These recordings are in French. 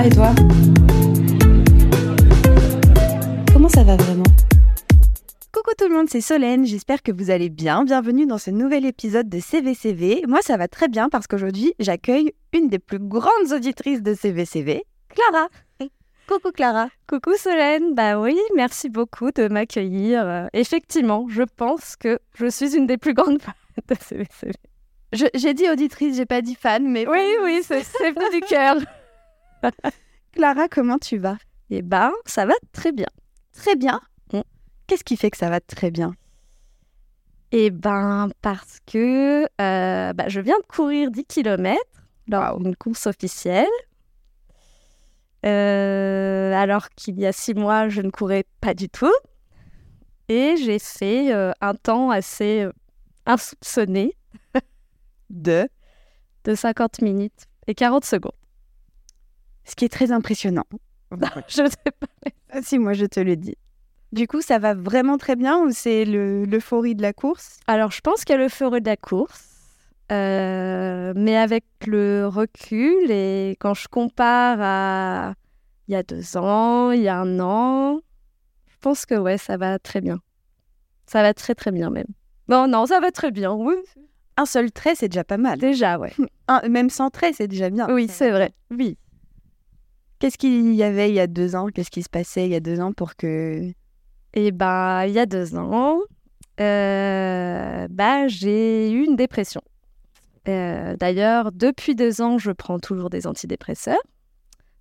va et toi Comment ça va vraiment Coucou tout le monde, c'est Solène, j'espère que vous allez bien. Bienvenue dans ce nouvel épisode de CVCV. Moi ça va très bien parce qu'aujourd'hui j'accueille une des plus grandes auditrices de CVCV, Clara. Coucou Clara. Coucou Solène, bah oui, merci beaucoup de m'accueillir. Euh, effectivement, je pense que je suis une des plus grandes fans de CVCV. J'ai dit auditrice, j'ai pas dit fan, mais... Oui, oui, c'est venu du cœur. Clara, comment tu vas? Eh ben, ça va très bien. Très bien. Qu'est-ce qui fait que ça va très bien? Eh ben, parce que euh, bah, je viens de courir 10 km dans une course officielle. Euh, alors qu'il y a six mois, je ne courais pas du tout. Et j'ai fait euh, un temps assez insoupçonné de, de 50 minutes et 40 secondes. Ce qui est très impressionnant. je ne sais pas. Ah, si, moi, je te le dis. Du coup, ça va vraiment très bien ou c'est l'euphorie de la course? Alors, je pense qu'il y a l'euphorie de la course. Euh, mais avec le recul et quand je compare à il y a deux ans, il y a un an, je pense que ouais, ça va très bien. Ça va très très bien même. Bon, non, ça va très bien, oui. Un seul trait, c'est déjà pas mal. Déjà, ouais. même sans trait, c'est déjà bien. Oui, c'est vrai. Oui. Qu'est-ce qu'il y avait il y a deux ans? Qu'est-ce qui se passait il y a deux ans pour que... Eh ben, il y a deux ans, euh, bah, j'ai eu une dépression. Euh, d'ailleurs, depuis deux ans, je prends toujours des antidépresseurs.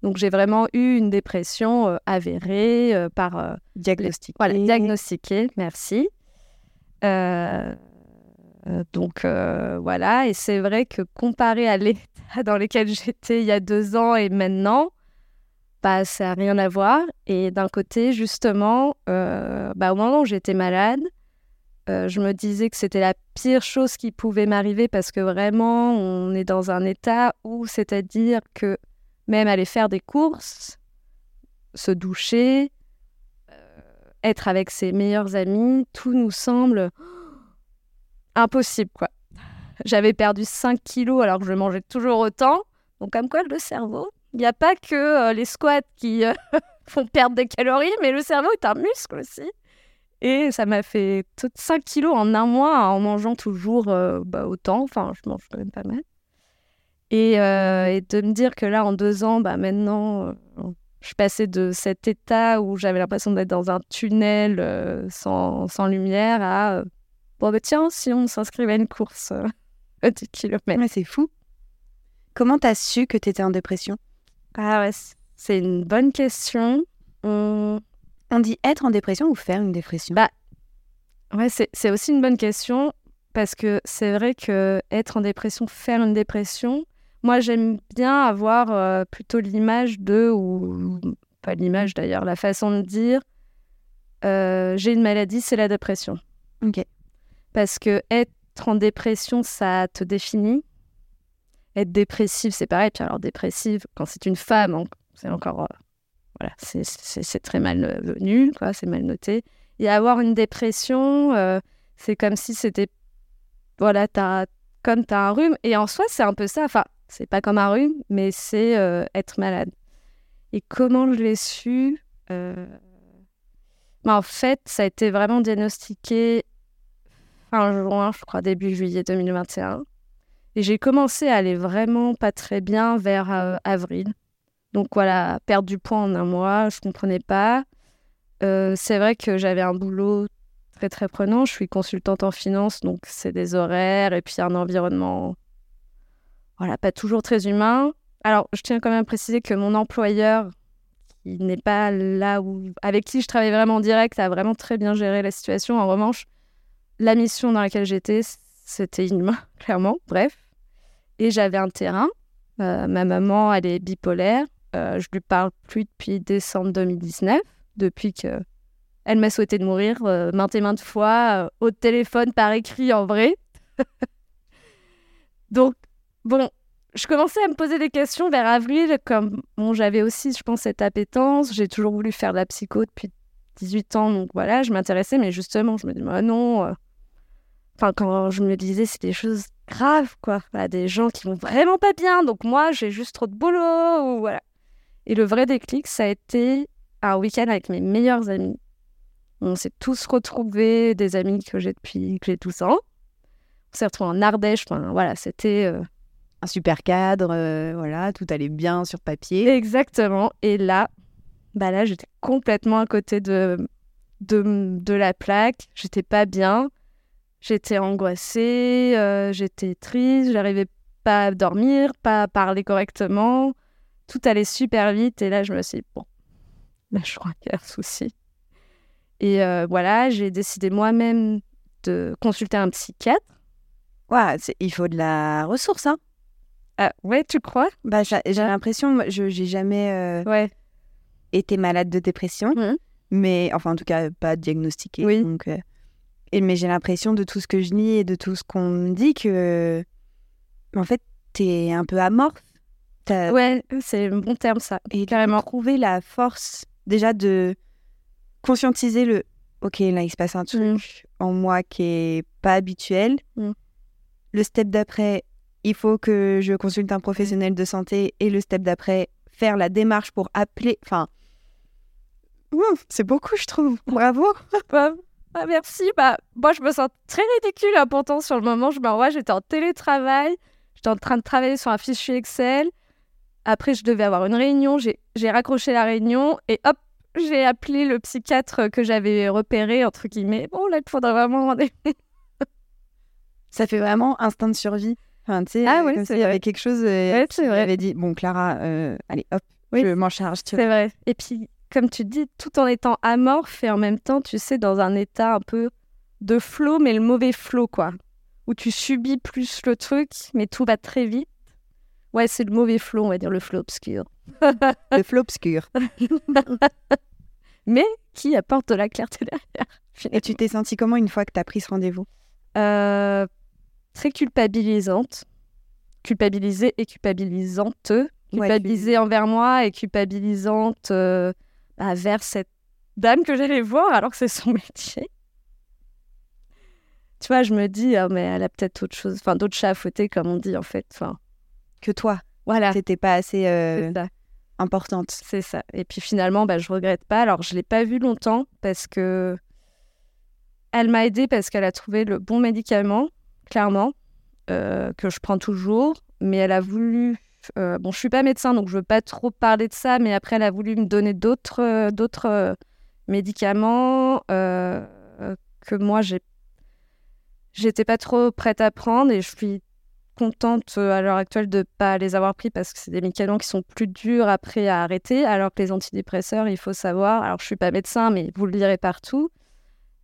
Donc, j'ai vraiment eu une dépression euh, avérée par... diagnostiquée. Voilà, diagnostiquée, merci. donc, voilà. Et c'est vrai que comparé à l'état dans lequel j'étais il y a deux ans et maintenant, bah, ça n'a rien à voir. Et d'un côté, justement, bah, au moment où j'étais malade, euh, je me disais que c'était la pire chose qui pouvait m'arriver parce que vraiment, on est dans un état où, c'est-à-dire que même aller faire des courses, se doucher, euh, être avec ses meilleurs amis, tout nous semble impossible, quoi. J'avais perdu 5 kilos alors que je mangeais toujours autant. Donc, comme quoi, le cerveau, il n'y a pas que euh, les squats qui font perdre des calories, mais le cerveau est un muscle aussi. Et ça m'a fait 5 kilos en un mois en mangeant toujours euh, bah, autant. Enfin, je mange quand même pas mal. Et, euh, et, de me dire que là, en deux ans, bah, maintenant, euh, je passée de cet état où j'avais l'impression d'être dans un tunnel sans, lumière à bon, bah, tiens, si on s'inscrivait à une course de 10 km. c'est fou. Comment tu as su que tu étais en dépression? Ah ouais, c'est une bonne question. On dit être en dépression ou faire une dépression? Bah, ouais, c'est aussi une bonne question parce que c'est vrai que être en dépression, faire une dépression, moi j'aime bien avoir euh, plutôt l'image de, ou pas l'image d'ailleurs, la façon de dire, euh, j'ai une maladie, c'est la dépression. Ok. Parce que être en dépression, ça te définit. Être dépressive, c'est pareil. Puis alors dépressive, quand c'est une femme, c'est encore euh, voilà, c'est très mal venu, quoi, c'est mal noté. Et avoir une dépression, euh, c'est comme si c'était, voilà, as, comme tu as un rhume. Et en soi, c'est un peu ça. Enfin, c'est pas comme un rhume, mais c'est euh, être malade. Et comment je l'ai su euh... bah, En fait, ça a été vraiment diagnostiqué fin juin, je crois, début juillet 2021. Et j'ai commencé à aller vraiment pas très bien vers euh, avril. Donc voilà, perdre du poids en un mois, je comprenais pas. Euh, c'est vrai que j'avais un boulot très très prenant. Je suis consultante en finance, donc c'est des horaires et puis un environnement, voilà, pas toujours très humain. Alors, je tiens quand même à préciser que mon employeur, qui n'est pas là où, avec qui je travaille vraiment en direct, a vraiment très bien géré la situation. En revanche, la mission dans laquelle j'étais, c'était inhumain, clairement. Bref. Et j'avais un terrain. Euh, ma maman, elle est bipolaire. Euh, je lui parle plus depuis décembre 2019, depuis que elle m'a souhaité de mourir euh, maintes et maintes fois, euh, au téléphone, par écrit, en vrai. Donc, bon, je commençais à me poser des questions vers avril, comme bon, j'avais aussi, je pense, cette appétence. J'ai toujours voulu faire de la psycho depuis 18 ans, donc voilà, je m'intéressais, mais justement, je me dis, bah non. Enfin, quand je me disais, c'est des choses graves, quoi. des gens qui vont vraiment pas bien, donc moi, j'ai juste trop de boulot, ou voilà. Et le vrai déclic, ça a été un week-end avec mes meilleurs amis. On s'est tous retrouvés, des amis que j'ai depuis que j'ai 12 ans. On s'est retrouvés en Ardèche. Enfin, voilà, c'était euh, Un super cadre, euh, voilà, tout allait bien sur papier. exactement. Et là, bah là, j'étais complètement à côté de, de, de la plaque. J'étais pas bien. J'étais angoissée, euh, j'étais triste, j'arrivais pas à dormir, pas à parler correctement. Tout allait super vite. Et là, je me suis dit, bon, là, je crois qu'il y a un souci. Et euh, voilà, j'ai décidé moi-même de consulter un psychiatre. Ouah, c'est- il faut de la ressource, hein. Ah, ouais, tu crois? Bah, j'ai l'impression, moi, je j'ai jamais euh, Ouais. été malade de dépression, Mhm. mais enfin en tout cas pas diagnostiquée. Oui. Donc, et, mais j'ai l'impression de tout ce que je lis et de tout ce qu'on me dit que en fait t'es un peu amorphe. T'as- Ouais, c'est un bon terme, ça. Et carrément. trouver la force déjà de conscientiser le ok là il se passe un truc en moi qui est pas habituel. Mm. Le step d'après, il faut que je consulte un professionnel de santé et le step d'après, faire la démarche pour appeler. Enfin, ouh, c'est beaucoup je trouve. Bravo. Ah, merci. Bah, moi, je me sens très ridicule hein, pourtant sur le moment. Je me revois, j'étais en télétravail. J'étais en train de travailler sur un fichier Excel. Après, je devais avoir une réunion. J'ai raccroché la réunion et hop, j'ai appelé le psychiatre que j'avais repéré, entre guillemets. Bon, là, il faudrait vraiment rendez Ça fait vraiment instinct de survie. Enfin, tu sais, Ah oui, s'il y vrai. avait quelque chose euh, Ouais, c'est vrai. avait dit bon Clara, euh, allez hop, Oui. je m'en charge. Vois. C'est vrai. Et puis, comme tu dis, tout en étant amorphe et en même temps, tu sais, dans un état un peu de flow, mais le mauvais flow, quoi. Où tu subis plus le truc, mais tout va très vite. Ouais, c'est le mauvais flow, on va dire le flow obscur. Le flot obscur. Mais qui apporte de la clarté derrière. Et tu t'es senti comment une fois que tu as pris ce rendez-vous? Euh, très culpabilisante. Culpabilisée et culpabilisante. Culpabilisée envers moi et culpabilisante euh, bah, vers cette dame que j'allais voir alors que c'est son métier. Tu vois, je me dis, ah, mais elle a peut-être autre chose, enfin d'autres chats à fouetter, comme on dit en fait. Enfin, que toi. voilà, T'étais pas assez euh, importante. C'est ça. Et puis finalement, bah, je regrette pas. Alors, je l'ai pas vue longtemps parce que elle m'a aidée parce qu'elle a trouvé le bon médicament, clairement, euh, que je prends toujours. Mais elle a voulu. Euh, bon, je suis pas médecin, donc je veux pas trop parler de ça. Mais après, elle a voulu me donner d'autres, euh, euh, médicaments euh, que moi. J'étais pas trop prête à prendre et je suis contente à l'heure actuelle de pas les avoir pris parce que c'est des médicaments qui sont plus durs après à arrêter, alors que les antidépresseurs, il faut savoir, alors je suis pas médecin, mais vous le lirez partout.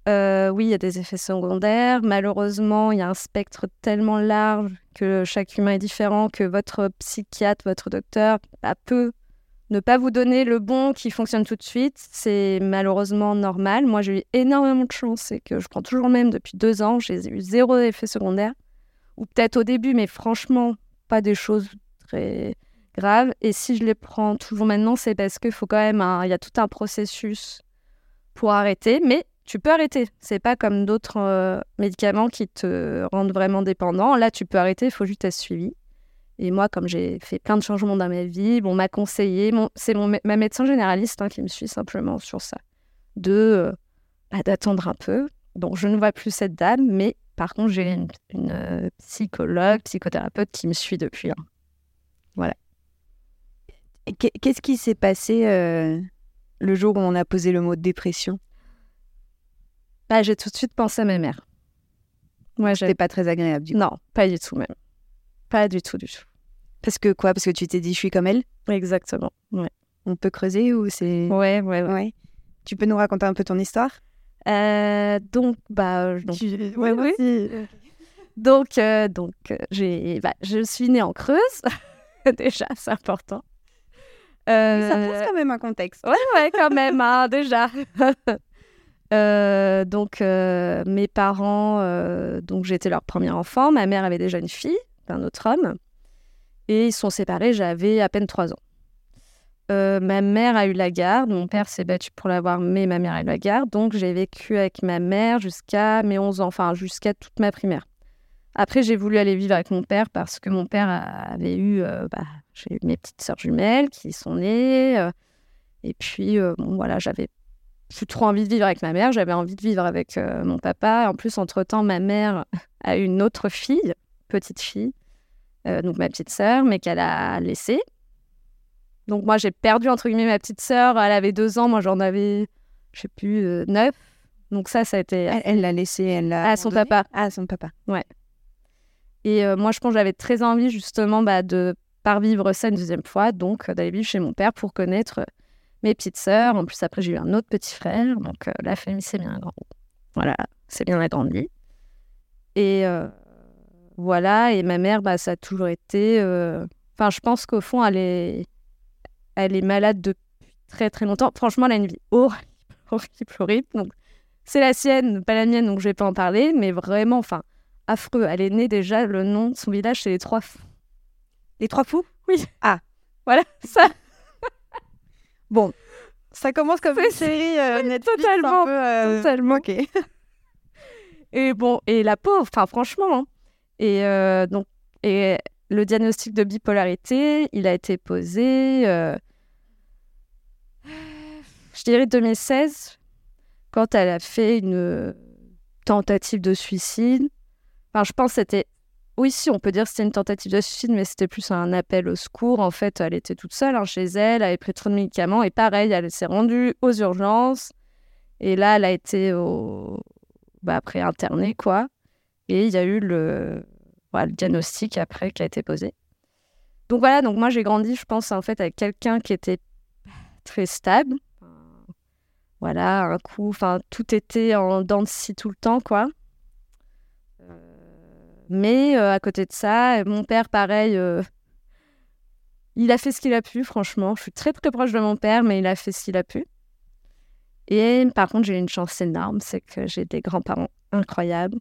Euh, oui, il y a des effets secondaires. Malheureusement, il y a un spectre tellement large que chaque humain est différent, que votre psychiatre, votre docteur bah, peut ne pas vous donner le bon qui fonctionne tout de suite. C'est malheureusement normal. Moi, j'ai eu énormément de chance, c'est que je prends toujours même depuis deux ans. J'ai eu zéro effet secondaire ou peut-être au début, mais franchement, pas des choses très graves. Et si je les prends toujours maintenant, c'est parce qu'il faut quand même, il y a tout un processus pour arrêter, mais tu peux arrêter. C'est pas comme d'autres euh, médicaments qui te rendent vraiment dépendant. Là, tu peux arrêter, il faut juste être suivi. Et moi, comme j'ai fait plein de changements dans ma vie, on m'a conseillé, c'est ma médecin généraliste hein, qui me suit simplement sur ça, de euh, bah, d'attendre un peu. Donc, je ne vois plus cette dame, mais par contre, j'ai une, euh, psychologue, psychothérapeute qui me suit depuis. hein. Qu'est- Qu'est-ce qui s'est passé le jour où on a posé le mot dépression? Bah, j'ai tout de suite pensé à ma mère. Ouais, j'ai- C'était pas très agréable du coup. Non, pas du tout même. Pas du tout, du tout. Parce que quoi? Parce que tu t'es dit je suis comme elle? Exactement. Ouais, On peut creuser ou c'est. ouais, ouais. ouais. Ouais. Tu peux nous raconter un peu ton histoire? Euh, donc, bah, donc, Tu- ouais, oui. donc, euh, donc euh, j'ai, bah, je suis née en Creuse. déjà, c'est important. Euh, Ça pose quand même un contexte. Ouais, ouais, quand même, hein, déjà. Euh, donc, euh, mes parents, euh, donc j'étais leur premier enfant. Ma mère avait déjà une fille d'un autre homme. Et ils sont séparés, j'avais à peine 3 ans. Ma mère a eu la garde, mon père s'est battu pour l'avoir, mais ma mère a eu la garde. Donc, j'ai vécu avec ma mère jusqu'à mes 11 ans, enfin, jusqu'à toute ma primaire. Après, j'ai voulu aller vivre avec mon père parce que mon père avait eu, bah, j'ai eu mes petites sœurs jumelles qui sont nées. et puis, bon, voilà, j'avais plus trop envie de vivre avec ma mère, j'avais envie de vivre avec euh, mon papa. En plus, entre-temps, ma mère a une autre fille, petite fille, euh, donc ma petite sœur, mais qu'elle a laissée. Donc moi, j'ai perdu, entre guillemets, ma petite sœur. Elle avait deux ans, moi j'en avais, je sais plus, euh, neuf. Donc ça, ça a été... Elle l'a laissé, elle l'a. À son papa. Ah, son papa. Et euh, moi, je pense que j'avais très envie justement bah, de pas vivre ça une deuxième fois, donc d'aller vivre chez mon père pour connaître mes petites sœurs. En plus, après, j'ai eu un autre petit frère, donc euh, la famille s'est bien agrandie. Voilà, c'est bien agrandi. Et euh, voilà, et ma mère, bah, ça a toujours été... euh, Enfin, je pense qu'au fond, elle est... elle est malade depuis très très longtemps. Franchement, elle a une vie horrible, horrible, horrible. Donc, c'est la sienne, pas la mienne, donc je vais pas en parler, mais vraiment, enfin, affreux. Elle est née déjà, le nom de son village, c'est les Trois Fous. Les trois fous? Voilà, ça, Bon, ça commence comme une série euh, Netflix totalement, un peu. euh, totalement. Ok. Et bon, et la pauvre, enfin, franchement. hein. Et euh, donc, et le diagnostic de bipolarité, il a été posé, euh, je dirais 2016, quand elle a fait une tentative de suicide. Enfin, je pense que c'était. Oui, si, on peut dire que c'était une tentative de suicide, mais c'était plus un appel au secours. En fait, elle était toute seule hein, chez elle, elle avait pris trop de médicaments, et pareil, elle s'est rendue aux urgences. Et là, elle a été au... bah, après internée, quoi. Et il y a eu le, diagnostic après qui a été posé. Donc voilà, donc moi j'ai grandi, je pense, en fait, avec quelqu'un qui était très stable. Voilà, un coup, enfin, tout était en dents de scie tout le temps, quoi. Mais euh, à côté de ça, mon père, pareil, euh, il a fait ce qu'il a pu, franchement. Je suis très très proche de mon père, mais il a fait ce qu'il a pu. Et par contre, j'ai une chance énorme, c'est que j'ai des grands-parents incroyables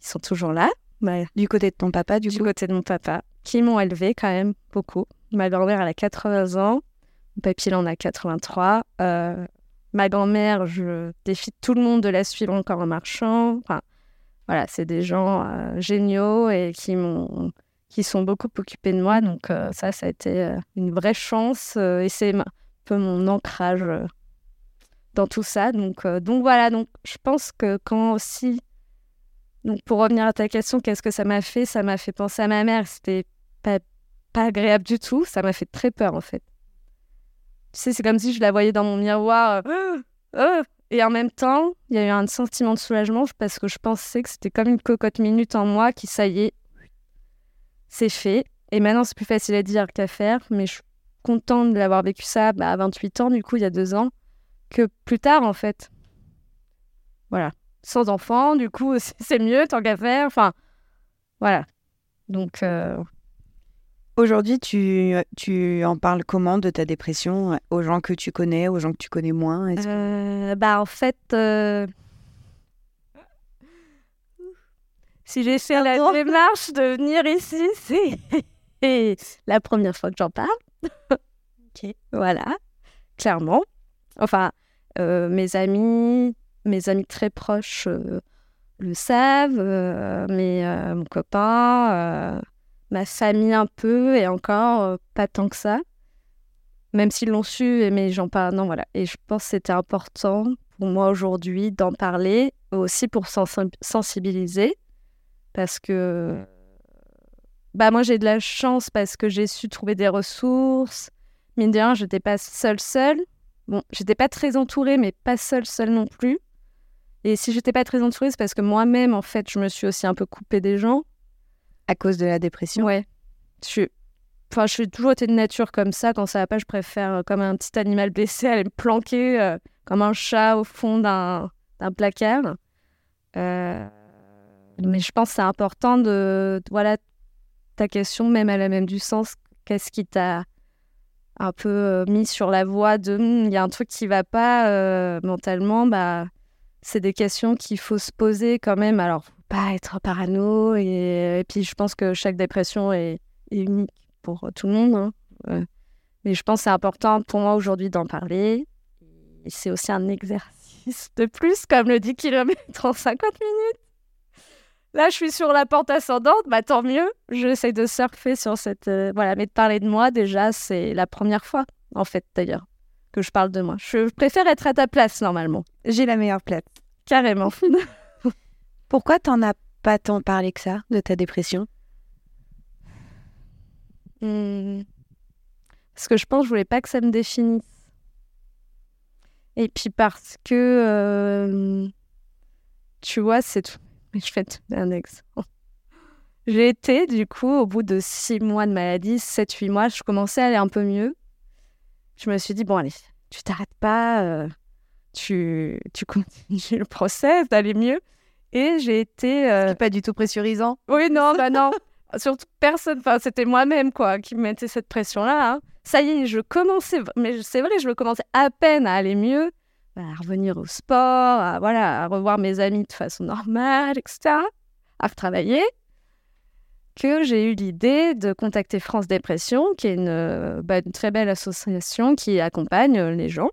qui sont toujours là, bah, Du côté de ton papa, du du coup. côté de mon papa, qui m'ont élevé quand même beaucoup. Ma grand-mère, elle a 80 ans, mon papy, il en a 83. Euh, ma grand-mère, je défie tout le monde de la suivre encore en marchant. Enfin, voilà, c'est des gens euh, géniaux et qui m'ont qui sont beaucoup occupés de moi. Donc euh, ça, ça a été euh, une vraie chance et c'est un peu mon ancrage dans tout ça. Donc, donc voilà, donc je pense que quand aussi donc pour revenir à ta question, qu'est-ce que ça m'a fait? Ça m'a fait penser à ma mère. C'était pas, pas agréable du tout. Ça m'a fait très peur en fait. Tu sais, c'est comme si je la voyais dans mon miroir. euh, euh, et en même temps, il y a eu un sentiment de soulagement parce que je pensais que c'était comme une cocotte minute en moi qui, ça y est, c'est fait. Et maintenant, c'est plus facile à dire qu'à faire. Mais je suis contente de l'avoir vécu ça bah, à 28 ans, du coup, il y a deux ans, que plus tard en fait. Voilà sans enfant, du coup, c'est- mieux tant qu'à faire. Enfin, voilà. Donc, euh, Aujourd'hui, tu, tu en parles comment de ta dépression euh, aux gens que tu connais, aux gens que tu connais moins que- euh, bah, en fait, euh, si j'ai fait la démarche de venir ici, c'est la première fois que j'en parle. Ok. Voilà, clairement. Enfin, euh, mes amis, mes amis très proches euh, le savent, euh, mais euh, mon copain, euh, ma famille un peu, et encore euh, pas tant que ça. Même s'ils l'ont su, mais j'en parle. Non, voilà. Et je pense que c'était important pour moi aujourd'hui d'en parler, aussi pour sensi- sensibiliser, parce que bah moi j'ai de la chance parce que j'ai su trouver des ressources. Mine de rien, j'étais pas seule seule. Bon, j'étais pas très entourée, mais pas seule seule non plus. Et si j'étais pas très entourée, c'est parce que moi-même, en fait, je me suis aussi un peu coupée des gens. À cause de la dépression Ouais. Je suis... Enfin, je suis toujours été de nature comme ça. Quand ça va pas, je préfère, euh, comme un petit animal blessé, aller me planquer euh, comme un chat au fond d'un placard. Euh, Mais je pense que c'est important de, Voilà, ta question, même elle a même du sens. Qu'est-ce qui t'a un peu mis sur la voie de Hum, il y a un truc qui va pas mentalement? Bah c'est des questions qu'il faut se poser quand même alors pas être parano et, et puis je pense que chaque dépression est, est unique pour tout le monde hein. Ouais. mais je pense que c'est important pour moi aujourd'hui d'en parler et c'est aussi un exercice de plus comme le 10 km en 50 minutes Là, je suis sur la porte ascendante, bah tant mieux. J'essaie de surfer sur cette. euh, voilà, mais de parler de moi, déjà, c'est la première fois, en fait, d'ailleurs, que je parle de moi. Je préfère être à ta place, normalement. J'ai la meilleure place. Carrément. Pourquoi t'en as pas tant parlé que ça de ta dépression? Hmm. Parce que je pense que je voulais pas que ça me définisse. Et puis parce que, euh, tu vois, c'est tout. Mais je donner un exemple. J'ai été, du coup, au bout de six mois de maladie, sept, huit mois, je commençais à aller un peu mieux. Je me suis dit, bon, allez, tu t'arrêtes pas, euh, tu, tu continues le process d'aller mieux. Et j'ai été... euh, pas du tout pressurisant. oui, non, bah non. Surtout personne, enfin, c'était moi-même, quoi, qui me mettait cette pression-là. hein. Ça y est, je commençais, mais c'est vrai, je commençais à peine à aller mieux, à revenir au sport, à, voilà, à revoir mes amis de façon normale, etc., à retravailler, que j'ai eu l'idée de contacter France Dépression, qui est une, euh, bah, une très belle association qui accompagne euh, les gens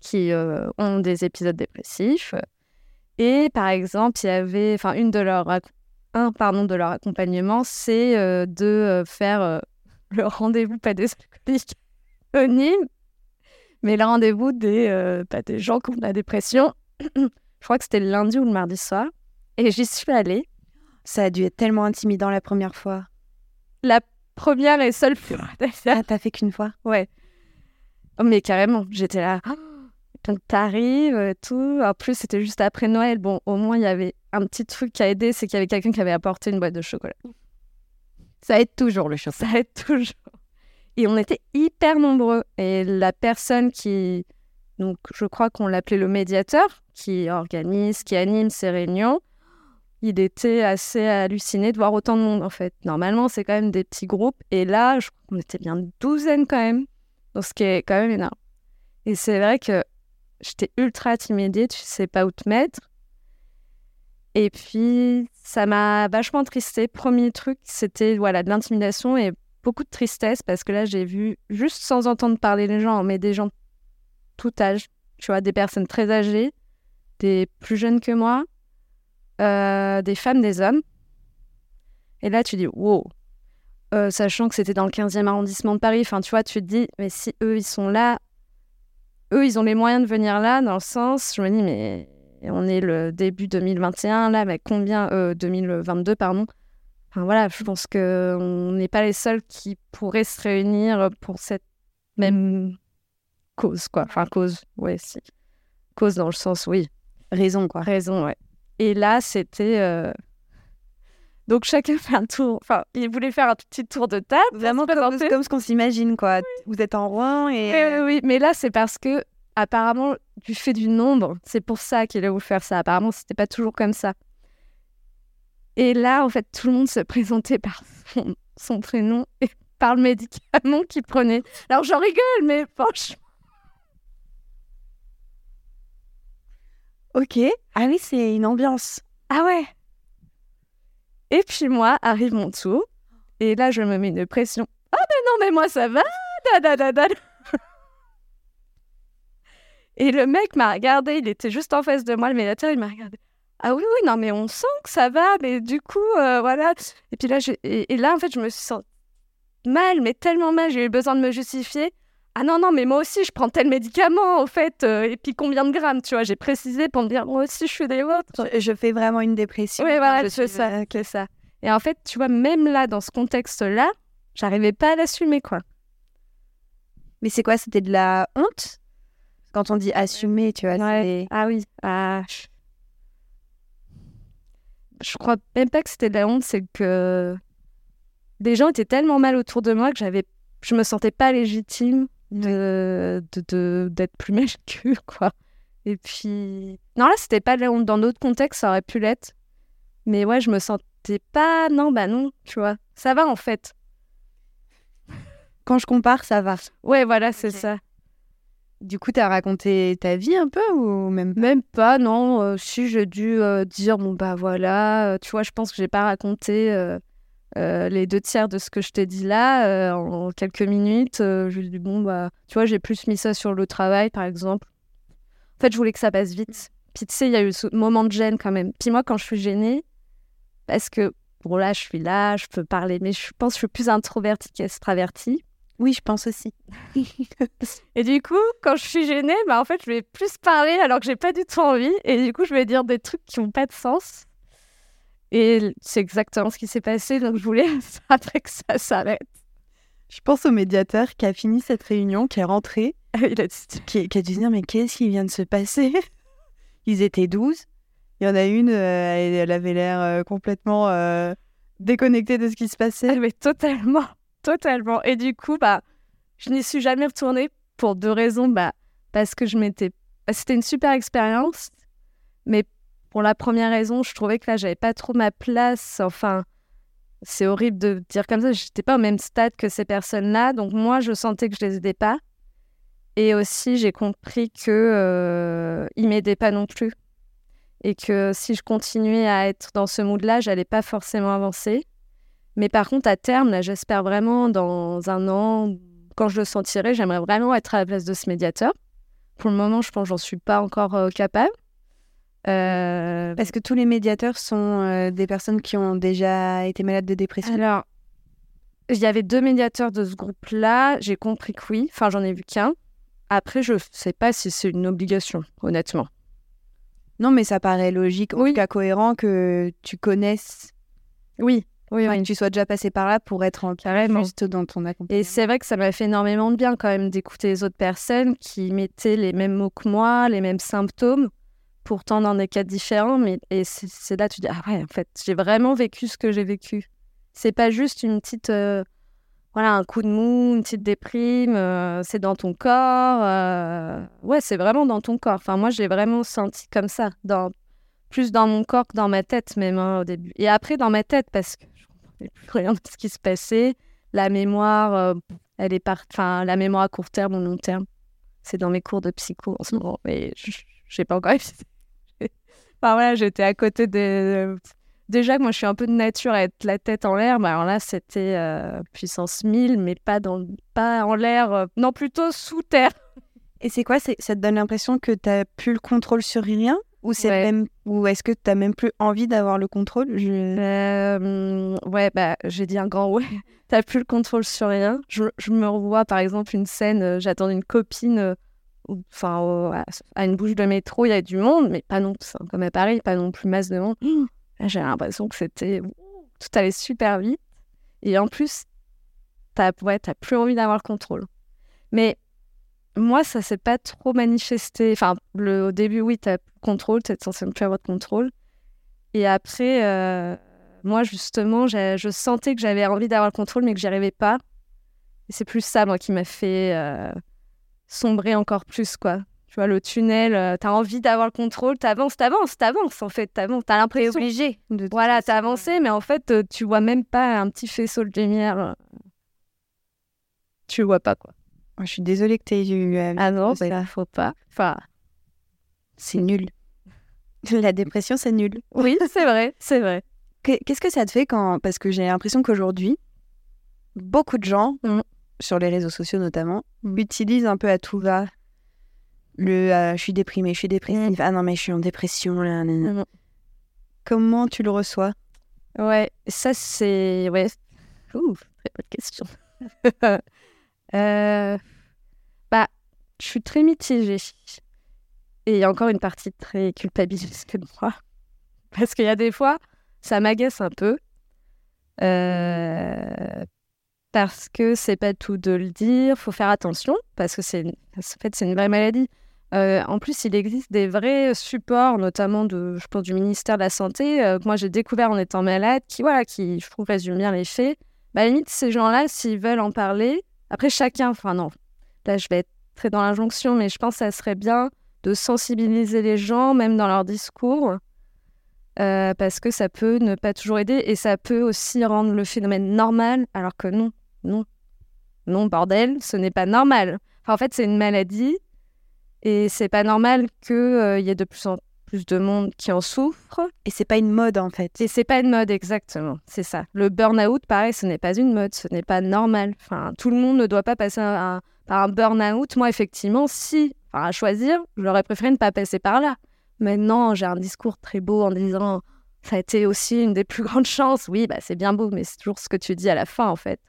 qui euh, ont des épisodes dépressifs. Et par exemple, il y avait, enfin, une de leurs un pardon de leur accompagnement, c'est euh, de euh, faire euh, le rendez-vous pas des alcooliques anonymes, mais le rendez-vous des, pas des gens qui ont de la dépression. Je crois que c'était le lundi ou le mardi soir. Et j'y suis allée. Ça a dû être tellement intimidant la première fois. La première et seule fois. Ah, t'as fait qu'une fois? Ouais. Oh, mais carrément, j'étais là. Donc t'arrives, euh, tout. En plus, c'était juste après Noël. Bon, au moins, il y avait un petit truc qui a aidé, c'est qu'il y avait quelqu'un qui avait apporté une boîte de chocolat. Ça aide toujours le chocolat. Ça aide toujours. Et on était hyper nombreux. Et la personne qui, donc je crois qu'on l'appelait le médiateur, qui organise, qui anime ces réunions, il était assez halluciné de voir autant de monde en fait. Normalement, c'est quand même des petits groupes. Et là, je crois qu'on était bien une douzaine quand même. Donc ce qui est quand même énorme. Et c'est vrai que j'étais ultra timidée, tu sais pas où te mettre. Et puis, ça m'a vachement tristée. Premier truc, c'était voilà, de l'intimidation et beaucoup de tristesse parce que là, j'ai vu, juste sans entendre parler les gens, mais des gens tout âge, tu vois, des personnes très âgées, des plus jeunes que moi, euh, des femmes, des hommes. Et là, tu dis, wow, Euh, sachant que c'était dans le 15e arrondissement de Paris, enfin, tu vois, tu te dis, mais si eux, ils sont là, eux, ils ont les moyens de venir là, dans le sens, je me dis, mais on est le début 2021, là, mais combien, euh, 2022, pardon. Enfin, voilà, je pense qu'on n'est pas les seuls qui pourraient se réunir pour cette même cause, quoi. Enfin, cause, ouais, si. Cause dans le sens, oui, Raison, quoi. raison, ouais. Et là, c'était. euh, Donc, chacun fait un tour. Enfin, il voulait faire un petit tour de table. Vraiment comme, comme ce qu'on s'imagine, quoi. Vous êtes en rang et... Oui, oui, oui. Mais là, c'est parce que, apparemment, du fait du nombre, c'est pour ça qu'il a voulu faire ça. Apparemment, c'était pas toujours comme ça. Et là, en fait, tout le monde se présentait par son, son prénom et par le médicament qu'il prenait. Alors, j'en rigole, mais franchement. Ok. Ah oui, c'est une ambiance. Ah ouais Et puis moi, arrive mon tour. Et là, je me mets une pression. Ah ben non, mais moi, ça va da, da, da. Et le mec m'a regardé, il était juste en face de moi, le médiateur, il m'a regardé. Ah oui, oui, non, mais on sent que ça va, mais du coup, euh, voilà. Et puis là, je- et, et là, en fait, je me suis sentie mal, mais tellement mal, j'ai eu besoin de me justifier. Ah non, non, mais moi aussi, je prends tel médicament, au fait, euh, et puis combien de grammes, tu vois, j'ai précisé pour me dire, moi aussi, je suis des vôtres. Je, fais vraiment une dépression. Oui, voilà, c'est ça, c'est ça. Et en fait, tu vois, même là, dans ce contexte-là, j'arrivais pas à l'assumer, quoi. Mais c'est quoi C'était de la honte? Quand on dit assumer, tu vois, Ouais. Ah oui. Ah. je- Je crois même pas que c'était de la honte, c'est que des gens étaient tellement mal autour de moi que j'avais, je me sentais pas légitime de de- de- d'être plus mal qu'eux, quoi. Et puis non là, c'était pas. Dans d'autres contextes, ça aurait pu l'être. Mais ouais, je me sentais pas. Non, bah non, tu vois. Ça va en fait. Quand je compare, ça va. Ouais, voilà, c'est ça. Du coup, t'as raconté ta vie un peu ou même pas? Même pas, non. euh, si j'ai dû euh, dire, bon, bah voilà, euh, tu vois, je pense que j'ai pas raconté euh, les deux tiers de ce que je t'ai dit là euh, en quelques minutes. euh, j'ai dit, bon, bah, tu vois, j'ai plus mis ça sur le travail, par exemple. En fait, je voulais que ça passe vite. Puis tu sais, il y a eu ce moment de gêne quand même. Puis moi, quand je suis gênée, parce que bon là, je suis là, je peux parler, mais je pense que je suis plus introvertie qu'extravertie. Oui, je pense aussi. Et du coup, quand je suis gênée, bah en fait, je vais plus parler alors que j'ai pas du tout envie. Et du coup, je vais dire des trucs qui n'ont pas de sens. Et c'est exactement ce qui s'est passé. Donc, je voulais après que ça s'arrête. Je pense au médiateur qui a fini cette réunion, qui est rentré, Il a dit, qui, qui a dû se dire Mais qu'est-ce qui vient de se passer? Ils étaient 12. Il y en a une, euh, elle, elle avait l'air euh, complètement euh, déconnectée de ce qui se passait. Ah, mais totalement, totalement. Et du coup, bah, je n'y suis jamais retournée pour deux raisons. Bah, parce que je m'étais. bah, C'était une super expérience, mais pour la première raison, je trouvais que là, j'avais pas trop ma place. Enfin, c'est horrible de dire comme ça. J'étais pas au même stade que ces personnes-là, donc moi, je sentais que je les aidais pas. Et aussi, j'ai compris que euh, ils m'aidaient pas non plus, et que si je continuais à être dans ce mood-là, j'allais pas forcément avancer. Mais par contre, à terme, là, j'espère vraiment dans un an, quand je le sentirai, j'aimerais vraiment être à la place de ce médiateur. Pour le moment, je pense que j'en suis pas encore euh, capable. Euh, Parce que tous les médiateurs sont euh, des personnes qui ont déjà été malades de dépression. alors, il y avait deux médiateurs de ce groupe-là. J'ai compris que oui. Enfin, j'en ai vu qu'un. Après, je sais pas si c'est une obligation, honnêtement. Non, mais ça paraît logique, en Oui. tout cas cohérent que tu connaisses, Oui, oui, enfin, oui. que tu sois déjà passé par là pour être en Carrément. juste dans ton accompagnement. Et c'est vrai que ça m'a fait énormément de bien quand même d'écouter les autres personnes qui mettaient les mêmes mots que moi, les mêmes symptômes, pourtant dans des cas différents. Mais et c'est là tu dis ah ouais en fait j'ai vraiment vécu ce que j'ai vécu. C'est pas juste une petite euh, voilà un coup de mou, une petite déprime. euh, c'est dans ton corps. euh, ouais c'est vraiment dans ton corps. Enfin moi j'ai vraiment senti comme ça dans plus dans mon corps que dans ma tête même hein, au début. Et après dans ma tête parce que je comprenais plus rien de ce qui se passait la mémoire, elle est par... enfin, la mémoire à court terme ou long terme. C'est dans mes cours de psycho en ce moment, mais je n'ai pas encore enfin, voilà, j'étais à côté des. Déjà que moi, je suis un peu de nature à être la tête en l'air, mais alors là, c'était euh, puissance 1000, mais pas, dans... pas en l'air, euh, non, plutôt sous terre. Et c'est quoi? Ça te donne l'impression que tu n'as plus le contrôle sur rien? Ou, c'est Ouais. même... ou est-ce que tu n'as même plus envie d'avoir le contrôle? Je- Euh, ouais, bah, j'ai dit un grand ouais. T'as plus le contrôle sur rien. Je, je me revois, par exemple, une scène, euh, j'attendais une copine, enfin, à, une bouche de métro, il y a du monde, mais pas non plus, comme à Paris, pas non plus masse de monde. Là, j'ai l'impression que c'était, tout allait super vite. Et en plus, t'as, ouais, t'as plus envie d'avoir le contrôle. Mais moi, ça s'est pas trop manifesté. Enfin, le, au début, oui, t'as plus le contrôle, t'es censé ne plus avoir de contrôle. Et après, euh, moi, justement, je sentais que j'avais envie d'avoir le contrôle, mais que j'y arrivais pas. Et c'est plus ça, moi, qui m'a fait euh, sombrer encore plus, quoi. Tu vois, le tunnel, euh, t'as envie d'avoir le contrôle, t'avances, t'avances, t'avances, en fait, t'avances. T'as l'impression. obligé de Voilà, t'as avancé, mais en fait, euh, tu vois même pas un petit faisceau de lumière. euh. Tu le vois pas, quoi. Je suis désolée que tu aies eu. Ah non, ça. bah, faut pas. Enfin, C'est nul. La dépression, c'est nul. oui, c'est vrai, c'est vrai. Que- Qu'est-ce que ça te fait quand. Parce que j'ai l'impression qu'aujourd'hui, beaucoup de gens, Mm. Sur les réseaux sociaux notamment, Mm. utilisent un peu à tout va le euh, je suis déprimée, je suis dépressive. Mm. Ah non, mais je suis en dépression. Là. Mm. Comment tu le reçois? Ouais, ça c'est. Ouais. Ouh, très bonne question. Euh, Bah, je suis très mitigée. Et il y a encore une partie très culpabiliste de moi. Parce qu'il y a des fois, ça m'agace un peu. Euh, Parce que c'est pas tout de le dire, faut faire attention, parce que c'est en fait, c'est une vraie maladie. Euh, en plus, il existe des vrais supports, notamment de, je pense, du ministère de la Santé, euh, moi j'ai découvert en étant malade, qui, voilà, qui, je trouve, résument bien les faits. Bah, à limite, ces gens-là, s'ils veulent en parler, après chacun, enfin non, là je vais être très dans l'injonction, mais je pense que ça serait bien de sensibiliser les gens, même dans leur discours, euh, parce que ça peut ne pas toujours aider et ça peut aussi rendre le phénomène normal, alors que non, non, non, bordel, ce n'est pas normal. Enfin, en fait, c'est une maladie et c'est pas normal qu'il y ait de plus en plus de monde qui en souffre. Et c'est pas une mode en fait. Et c'est pas une mode, exactement. C'est ça. Le burn-out, pareil, ce n'est pas une mode, ce n'est pas normal. Enfin, tout le monde ne doit pas passer un- un- par un burn-out. Moi, effectivement, si, enfin, à choisir, j'aurais préféré ne pas passer par là. Maintenant, j'ai un discours très beau en disant ça a été aussi une des plus grandes chances. Oui, bah, c'est bien beau, mais c'est toujours ce que tu dis à la fin, en fait.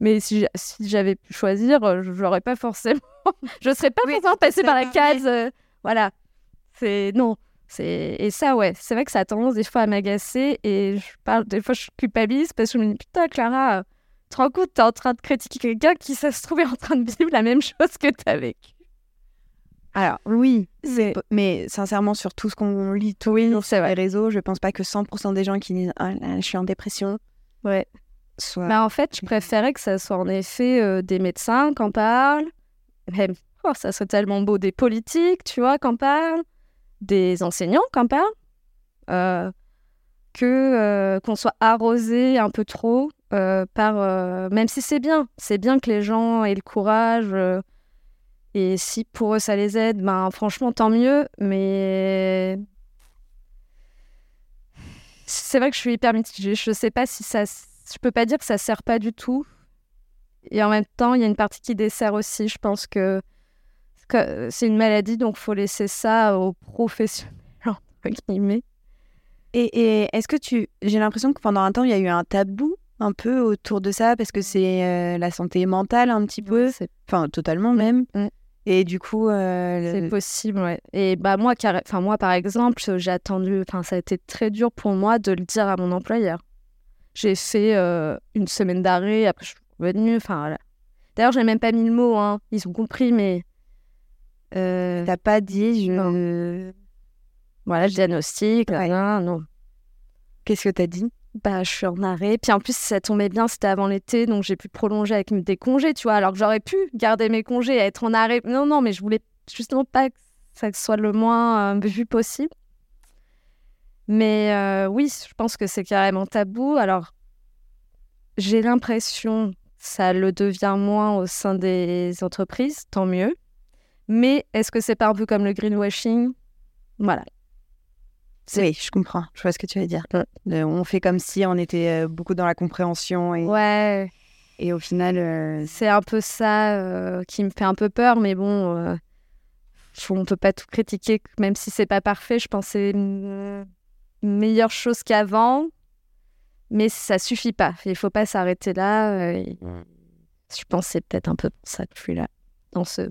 Mais si, j'avais pu choisir, euh, je n'aurais pas forcément. je serais pas Oui, forcément passée par la case. euh, voilà. C'est. Non. C'est... Et ça, ouais, c'est vrai que ça a tendance des fois à m'agacer. Et je parle, des fois, je culpabilise parce que je me dis, putain, Clara, tu te rends compte, t'es en train de critiquer quelqu'un qui, ça se trouve, est en train de vivre la même chose que t'as vécu. Alors, oui, mais sincèrement, sur tout ce qu'on lit tous Oui, sur les réseaux, je pense pas que 100% des gens qui disent Ah là, je suis en dépression Ouais. Bah, en fait, je préférais que ça soit en effet euh, des médecins qui en parlent, même, oh, ça serait tellement beau, des politiques, tu vois, qui en parlent, des enseignants qui en parlent, euh, que euh, qu'on soit arrosé un peu trop euh, par... même si c'est bien, c'est bien que les gens aient le courage, et si pour eux ça les aide, ben franchement, tant mieux, mais... C'est vrai que je suis hyper mitigée. Je sais pas si ça. Je peux pas dire que ça sert pas du tout. Et en même temps, il y a une partie qui dessert aussi. Je pense que que c'est une maladie, donc faut laisser ça aux professionnels, entre guillemets. Et, et est-ce que tu. J'ai l'impression que pendant un temps, il y a eu un tabou un peu autour de ça parce que c'est euh, la santé mentale un petit peu, enfin totalement même. Et du coup, euh, c'est le- possible, ouais. Et bah moi, carré- enfin moi par exemple, j'ai attendu. Enfin, ça a été très dur pour moi de le dire à mon employeur. J'ai fait euh, une semaine d'arrêt. Après, je suis revenue. Enfin voilà. D'ailleurs, j'ai même pas mis le mot. Hein. Ils ont compris, mais. euh, t'as pas dit. Je... Voilà, je diagnostic, Ouais. non, non. Qu'est-ce que t'as dit? Bah, je suis en arrêt. Puis en plus, ça tombait bien, c'était avant l'été, donc j'ai pu prolonger avec des congés, tu vois. Alors que j'aurais pu garder mes congés et être en arrêt. Non, non, mais je voulais justement pas que ça soit le moins euh, vu possible. Mais euh, oui, je pense que c'est carrément tabou. Alors, j'ai l'impression que ça le devient moins au sein des entreprises, tant mieux. Mais est-ce que c'est pas un peu comme le greenwashing? Voilà. Oui, je comprends. Je vois ce que tu veux dire. Ouais. Le- on fait comme si on était euh, beaucoup dans la compréhension et, Ouais, et au final, euh, c'est un peu ça euh, qui me fait un peu peur, mais bon, euh, on peut pas tout critiquer, même si c'est pas parfait. Je pensais meilleure chose qu'avant, mais ça suffit pas. Il faut pas s'arrêter là. euh, et Je pense que c'est peut-être un peu pour ça que je suis là, dans ce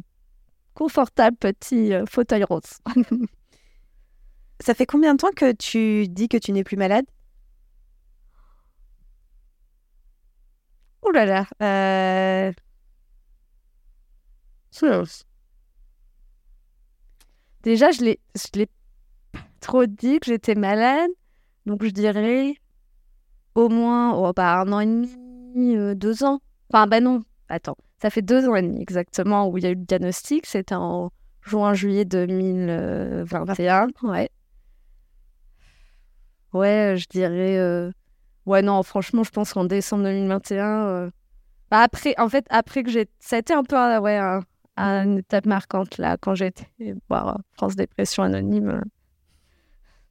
confortable petit euh, fauteuil rose. ça fait combien de temps que tu dis que tu n'es plus malade? Ouh là là. Euh... Déjà, je l'ai, je l'ai pas trop dit que j'étais malade. Donc, je dirais au moins oh, bah, un an et demi, euh, deux ans. Enfin, bah non, attends. Ça fait deux ans et demi exactement où il y a eu le diagnostic. C'était en juin-juillet 2021. Ouais. Ouais, je dirais. euh, Ouais, non, franchement, je pense qu'en décembre 2021. euh, bah, après, en fait, après que j'ai. Ça a été un peu ouais, un- un- une étape marquante, là, quand été voir euh, France Dépression Anonyme.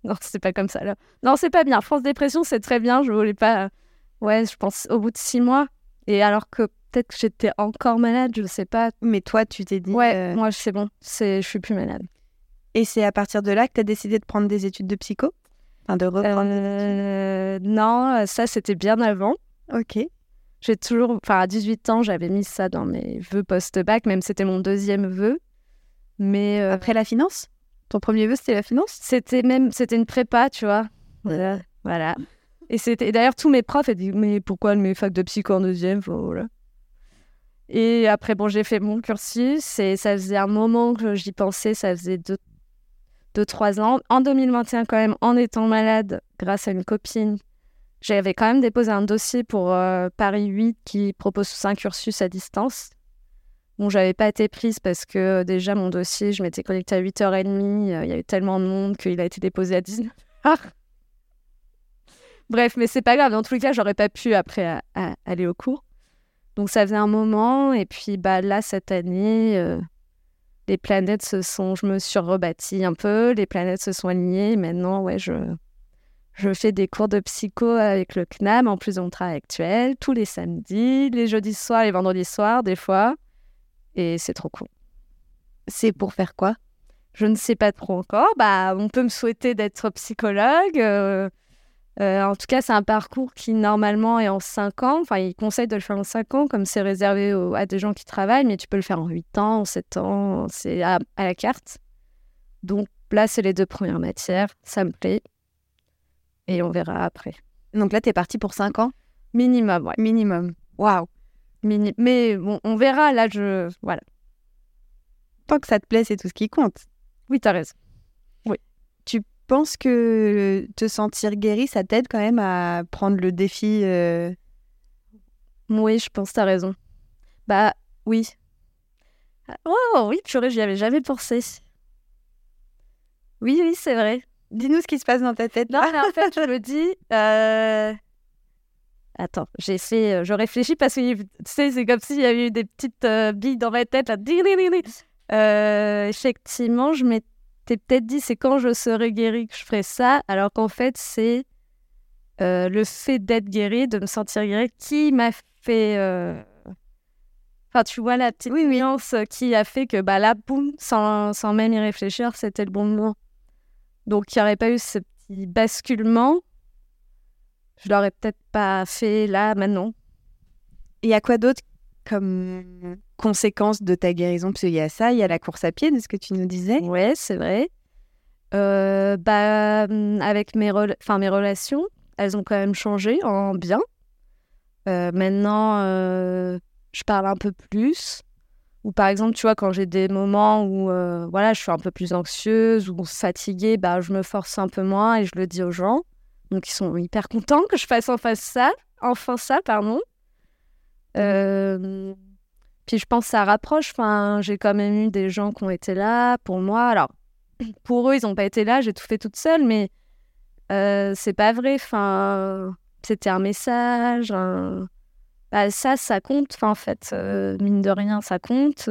Non, c'est pas comme ça, là. Non, c'est pas bien. France Dépression, c'est très bien. Je voulais pas. euh, Ouais, je pense au bout de six mois. Et alors que peut-être que j'étais encore malade, je sais pas. Mais toi, tu t'es dit. Ouais, euh, moi, c'est bon. C'est... Je suis plus malade. Et c'est à partir de là que tu as décidé de prendre des études de psycho? Enfin, de reprendre. Euh, non, ça, c'était bien avant. Ok. J'ai toujours, enfin à 18 ans, j'avais mis ça dans mes vœux post-bac, même c'était mon deuxième vœu. Mais euh, Après la finance? Ton premier vœu, c'était la finance? C'était même, c'était une prépa, tu vois. Voilà. voilà. Et c'était, d'ailleurs, tous mes profs ont dit, mais pourquoi mes facs de psycho en deuxième? Voilà. Et après, bon, j'ai fait mon cursus et ça faisait un moment que j'y pensais, ça faisait deux, deux, trois ans. En 2021, quand même, en étant malade, grâce à une copine, j'avais quand même déposé un dossier pour euh, Paris 8 qui propose un cursus à distance. Bon, j'avais pas été prise parce que euh, déjà, mon dossier, je m'étais connectée à 8h30. euh, Il y a eu tellement de monde qu'il a été déposé à 19h. Bref, mais c'est pas grave. Dans tous les cas, j'aurais pas pu après aller au cours. Donc ça faisait un moment. Et puis bah, là, cette année, euh, les planètes se sont... Je me suis rebâtie un peu. Les planètes se sont alignées. Maintenant, ouais, je, je fais des cours de psycho avec le CNAM, en plus de mon travail actuel, tous les samedis, les jeudis soirs, les vendredis soirs, des fois. Et c'est trop cool. C'est pour faire quoi? Je ne sais pas trop encore. Bah, on peut me souhaiter d'être psychologue. euh, Euh, en tout cas, c'est un parcours qui normalement est en 5 ans. Enfin, ils conseillent de le faire en 5 ans, comme c'est réservé à des gens qui travaillent, mais tu peux le faire en 8 ans, en 7 ans, c'est à, à la carte. Donc là, c'est les deux premières matières, ça me plaît. Et on verra après. Donc là, t'es parti pour 5 ans? Minimum, ouais. minimum. Waouh. Mini- Mais bon, on verra, là, je... Voilà. Tant que ça te plaît, c'est tout ce qui compte. Oui, t'as raison. Tu penses que te sentir guéri, ça t'aide quand même à prendre le défi euh, Oui, je pense t'as raison. Bah, oui. Ah, Oh, oui, purée, j'y avais jamais pensé. Oui, oui, c'est vrai. Dis-nous ce qui se passe dans ta tête. Non, mais en fait, je me dis. euh, Attends, j'ai fait. euh, Je réfléchis parce que tu sais, c'est comme s'il y avait eu des petites euh, billes dans ma tête. Là. Euh, effectivement, je m'étais peut-être dit c'est quand je serai guérie que je ferai ça, alors qu'en fait, c'est euh, le fait d'être guérie, de me sentir guérie, qui m'a fait. Enfin, tu vois la petite Oui, oui. nuance qui a fait que bah là, boum, sans, sans même y réfléchir, c'était le bon moment. Donc, il n'y aurait pas eu ce petit basculement. Je l'aurais peut-être pas fait là, maintenant. Il y a quoi d'autre comme conséquence de ta guérison? Parce qu'il y a ça, il y a la course à pied, de ce que tu nous disais. Ouais, c'est vrai. Euh, bah, hum, avec mes, rela- enfin, mes relations, elles ont quand même changé en bien. Euh, maintenant, euh, je parle un peu plus. Ou par exemple, tu vois, quand j'ai des moments où voilà, je suis un peu plus anxieuse ou fatiguée, bah, je me force un peu moins et je le dis aux gens. Donc, ils sont hyper contents que je fasse enfin ça, enfin ça, pardon. Euh, puis je pense que ça rapproche. Enfin, j'ai quand même eu des gens qui ont été là pour moi. Alors, pour eux, ils n'ont pas été là, j'ai tout fait toute seule, mais euh, c'est pas vrai. Enfin, c'était un message. Bah, ça, ça compte. Enfin, en fait, euh, mine de rien, ça compte.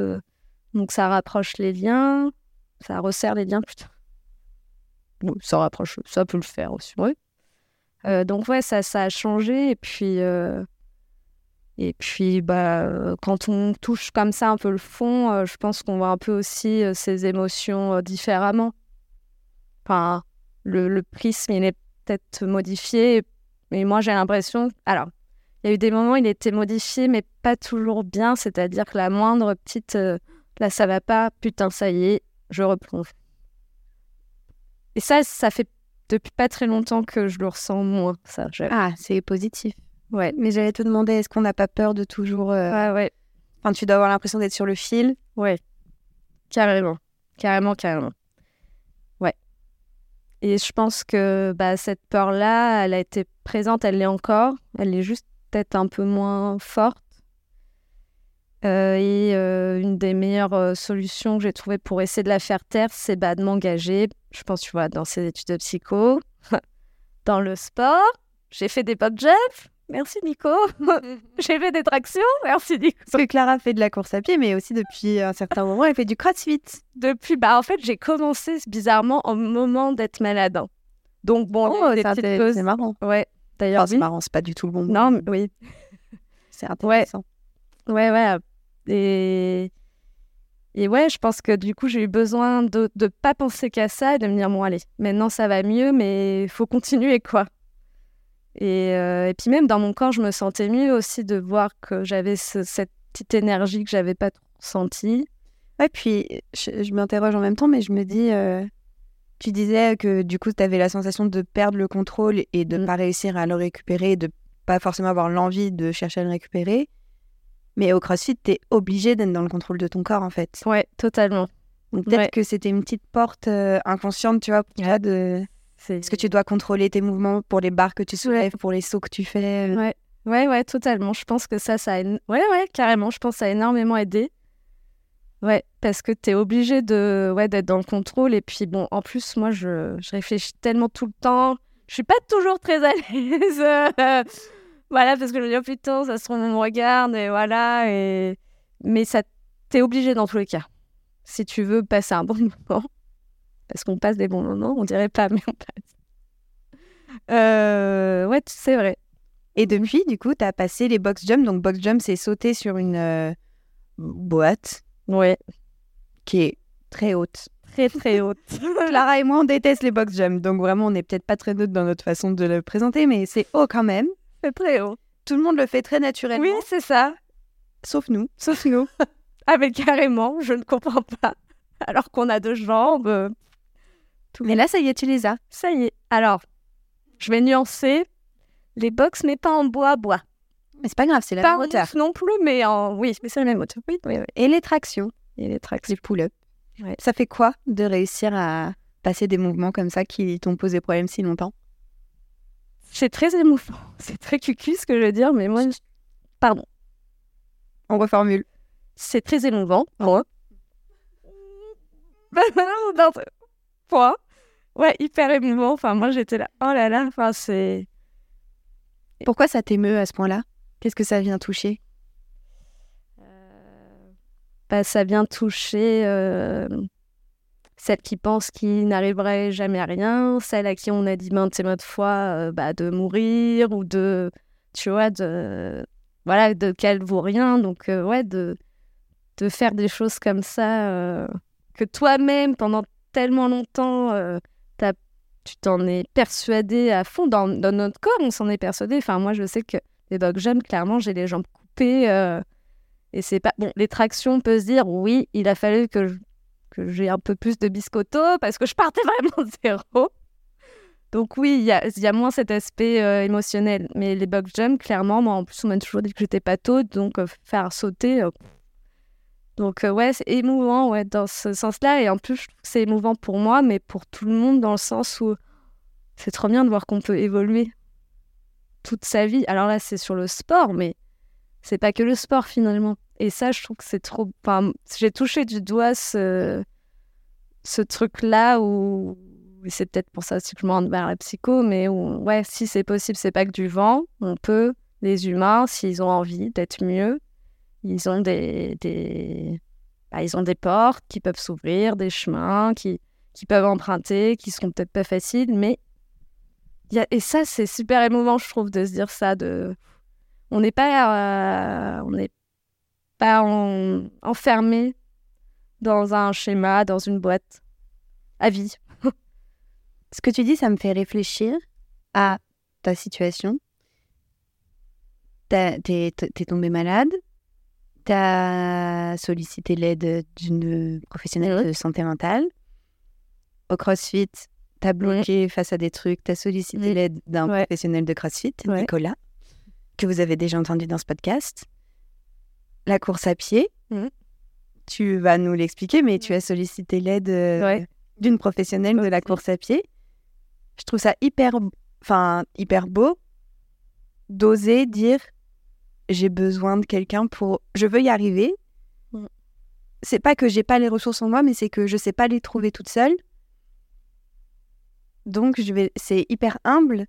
donc, ça rapproche les liens. Ça resserre les liens, putain. Oui, ça rapproche, ça peut le faire aussi, ouais. Euh, donc, ouais, ça, a changé. Et puis, euh, et puis bah, euh, quand on touche comme ça un peu le fond, je pense qu'on voit un peu aussi ses émotions différemment. Enfin, le, le prisme, il est peut-être modifié. Mais moi, j'ai l'impression. Alors, il y a eu des moments où il était modifié, mais pas toujours bien. C'est-à-dire que la moindre petite. là, ça va pas. Putain, ça y est, je replonge. Et ça, ça fait depuis pas très longtemps que je le ressens moins. Ça. Ah, c'est positif. ouais. Mais j'allais te demander, est-ce qu'on n'a pas peur de toujours... euh, Ouais, ouais. Enfin, tu dois avoir l'impression d'être sur le fil? Ouais, carrément, carrément, carrément. Ouais. Et je pense que bah, cette peur-là, elle a été présente, elle l'est encore. Elle est juste peut-être un peu moins forte. Euh, et euh, une des meilleures euh, solutions que j'ai trouvées pour essayer de la faire taire, c'est bah, de m'engager. Je pense, tu vois, dans ces études de psycho, dans le sport. J'ai fait des pop jumps. Merci Nico. j'ai fait des tractions. Merci Nico. Parce que Clara fait de la course à pied, mais aussi depuis un certain moment, elle fait du crossfit. depuis, bah en fait, j'ai commencé bizarrement au moment d'être malade. hein. Donc bon, eu des c'est petites marrant. Ouais. D'ailleurs, Enfin, c'est oui. marrant, c'est pas du tout le bon mot. Non, mais oui. C'est intéressant. Ouais, ouais. Et et ouais, je pense que du coup, j'ai eu besoin de de pas penser qu'à ça et de me dire bon allez, maintenant ça va mieux, mais il faut continuer quoi. Et, euh, et puis même dans mon corps, je me sentais mieux aussi de voir que j'avais ce- cette petite énergie que j'avais pas sentie. Ouais, puis je, je m'interroge en même temps, mais je me dis, euh, tu disais que du coup, tu avais la sensation de perdre le contrôle et de ne Mm. pas réussir à le récupérer, de pas forcément avoir l'envie de chercher à le récupérer. Mais au CrossFit, tu es obligé d'être dans le contrôle de ton corps, en fait. Ouais, totalement. Donc peut-être Ouais. que c'était une petite porte euh, inconsciente, tu vois, pour toi, de... Est-ce que tu dois contrôler tes mouvements pour les barres que tu soulèves, pour les sauts que tu fais euh, Ouais. Ouais, ouais, totalement. Je pense que ça, ça a... Ouais, ouais, carrément. Je pense que ça a énormément aidé. Ouais, parce que tu es obligé de... ouais, d'être dans le contrôle. Et puis, bon, en plus, moi, je, je réfléchis tellement tout le temps. Je suis pas toujours très à l'aise. Voilà, parce que je me dis, oh putain, ça se trouve, on me regarde, et voilà. Et... Mais ça, t'es obligé dans tous les cas. Si tu veux passer un bon moment. Parce qu'on passe des bons moments, on dirait pas, mais on passe. Euh, ouais, c'est vrai. Et depuis, du coup, tu as passé les box jumps. Donc, box jump, c'est sauter sur une euh, boîte Ouais, qui est très haute. très très haute. Clara et moi, on déteste les box jumps, donc vraiment, on n'est peut-être pas très neutre dans notre façon de le présenter, mais c'est haut quand même. C'est très haut. Tout le monde le fait très naturellement, Oui, c'est ça. sauf nous. Sauf nous. ah mais carrément, je ne comprends pas. Alors qu'on a deux jambes. euh, Mais là, ça y est, tu les as. Ça y est. Alors, je vais nuancer. Les box, mais pas en bois bois. Mais c'est pas grave, c'est la Pas même en hauteur. non plus, mais en oui, mais c'est la même hauteur. Oui, oui, oui. Et les tractions, Et les tractions. les pull-ups. Ouais. Ça fait quoi de réussir à passer des mouvements comme ça qui t'ont posé problème si longtemps? C'est très émouvant. C'est très cucu ce que je veux dire, mais moi, je- pardon. On reformule. C'est très émouvant. Moi. C'est- Point. Ouais, hyper émouvant. Enfin, moi, j'étais là. Oh là là. Enfin, c'est. Pourquoi ça t'émeut à ce point-là? Qu'est-ce que ça vient toucher? Bah, ça vient toucher euh, celle qui pense qu'il n'arriverait jamais à rien, celle à qui on a dit maintes et maintes fois euh, bah, de mourir ou de, tu vois, de, voilà, de qu'elle vaut rien. Donc, euh, ouais, de, de faire des choses comme ça euh, que toi-même, pendant tellement longtemps, tu t'en es persuadé à fond. Dans, notre corps, on s'en est persuadé. Enfin, moi, je sais que les dog jumps, clairement, j'ai les jambes coupées. et c'est pas. Bon, les tractions, on peut se dire, oui, il a fallu que je- que j'ai un peu plus de biscotto parce que je partais vraiment zéro. Donc, oui, il y a, moins cet aspect euh, émotionnel. Mais les box jumps, clairement, moi, en plus, on m'a toujours dit que j'étais pas tôt, donc euh, faire sauter. euh, donc, ouais, c'est émouvant, ouais, dans ce sens-là. Et en plus, c'est émouvant pour moi, mais pour tout le monde, dans le sens où c'est trop bien de voir qu'on peut évoluer toute sa vie. Alors là, c'est sur le sport, mais c'est pas que le sport finalement. Et ça, je trouve que c'est trop. J'ai touché du doigt ce, ce truc-là où. C'est peut-être pour ça aussi que je me rends vers la psycho, mais où, ouais, si c'est possible, c'est pas que du vent. On peut, les humains, s'ils ont envie d'être mieux, ils ont des. bah, ils ont des portes qui peuvent s'ouvrir, des chemins qui, qui peuvent emprunter, qui seront peut-être pas faciles, mais. Y a... Et ça, c'est super émouvant, je trouve, de se dire ça. De on n'est pas, euh, on n'est pas en- enfermé dans un schéma, dans une boîte à vie. Ce que tu dis, ça me fait réfléchir à ta situation. T'es tombé malade, t'as sollicité l'aide d'une professionnelle de santé mentale. Au CrossFit, t'as bloqué face à des trucs, t'as sollicité l'aide d'un Ouais. professionnel de CrossFit. Nicolas, que vous avez déjà entendu dans ce podcast. La course à pied, Mhm. tu vas nous l'expliquer, mais tu as sollicité l'aide euh, Ouais. d'une professionnelle de la course à pied. Je trouve ça hyper, enfin, hyper beau d'oser dire j'ai besoin de quelqu'un pour. Je veux y arriver. Mm. C'est pas que j'ai pas les ressources en moi, mais c'est que je sais pas les trouver toute seule. Donc, je vais. C'est hyper humble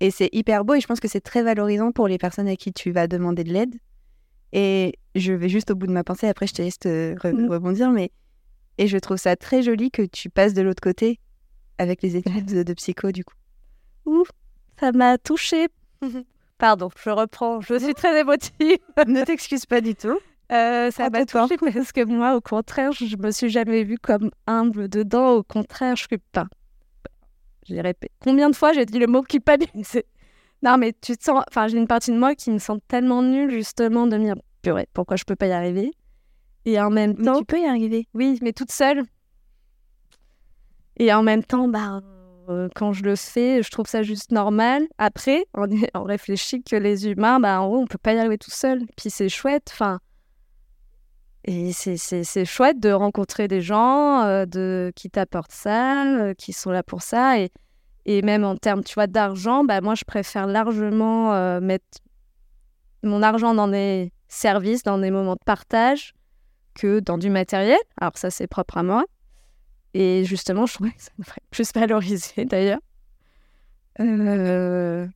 et c'est hyper beau et je pense que c'est très valorisant pour les personnes à qui tu vas demander de l'aide. Et je vais juste au bout de ma pensée. Après, je te laisse te re- Mm. rebondir, mais et je trouve ça très joli que tu passes de l'autre côté avec les études de, de psycho du coup. Ça m'a touchée. Pardon, je reprends. Je suis très émotive. ne t'excuse pas du tout. Euh, ça m'a touchée parce que moi, au contraire, je me suis jamais vue comme humble dedans. Au contraire, je suis pas. J'ai répété. Combien de fois j'ai dit le mot culpabiliser Non, mais tu te sens. Enfin, j'ai une partie de moi qui me sent tellement nulle, justement, de me dire purée, pourquoi je peux pas y arriver? Et en même Mais temps, tu peux y arriver. oui, mais toute seule. Et en même temps, bah, euh, quand je le fais, je trouve ça juste normal. Après, on, réfléchit que les humains, bah, en haut, on peut pas y arriver tout seul. Puis c'est chouette, enfin. Et c'est- c'est c'est chouette de rencontrer des gens euh, de, qui t'apportent ça, euh, qui sont là pour ça. Et, et même en termes, tu vois, d'argent, bah, moi, je préfère largement euh, mettre mon argent dans des services, dans des moments de partage, que dans du matériel. Alors ça, c'est propre à moi. Et justement, je trouvais que ça devrait être plus valoriser d'ailleurs. Euh,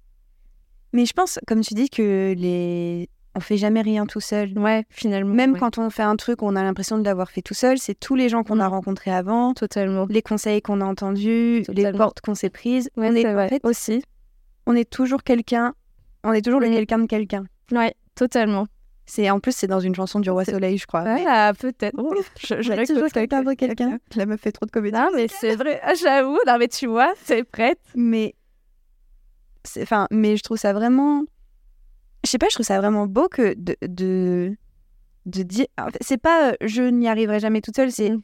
Mais je pense, comme tu dis, que les on fait jamais rien tout seul. ouais, finalement. Même ouais. quand on fait un truc, on a l'impression de l'avoir fait tout seul. C'est tous les gens qu'on a rencontrés avant, Totalement. les conseils qu'on a entendus, les portes qu'on s'est prises. Ouais, on est c'est en fait, Aussi. on est toujours quelqu'un. On est toujours le quelqu'un de quelqu'un. Ouais, totalement. C'est en plus c'est dans une chanson du Roi Soleil, je crois. mais- Voilà, peut-être. Oh, je, je toujours quelqu'un quelqu'un. La meuf fait trop de comédie. Non, mais c'est vrai. Ah, J'avoue, non, mais tu vois, c'est prête. mais enfin mais je trouve ça vraiment je sais pas je trouve ça vraiment beau que de de, de dire en fait, c'est pas euh, je n'y arriverai jamais toute seule c'est Mm.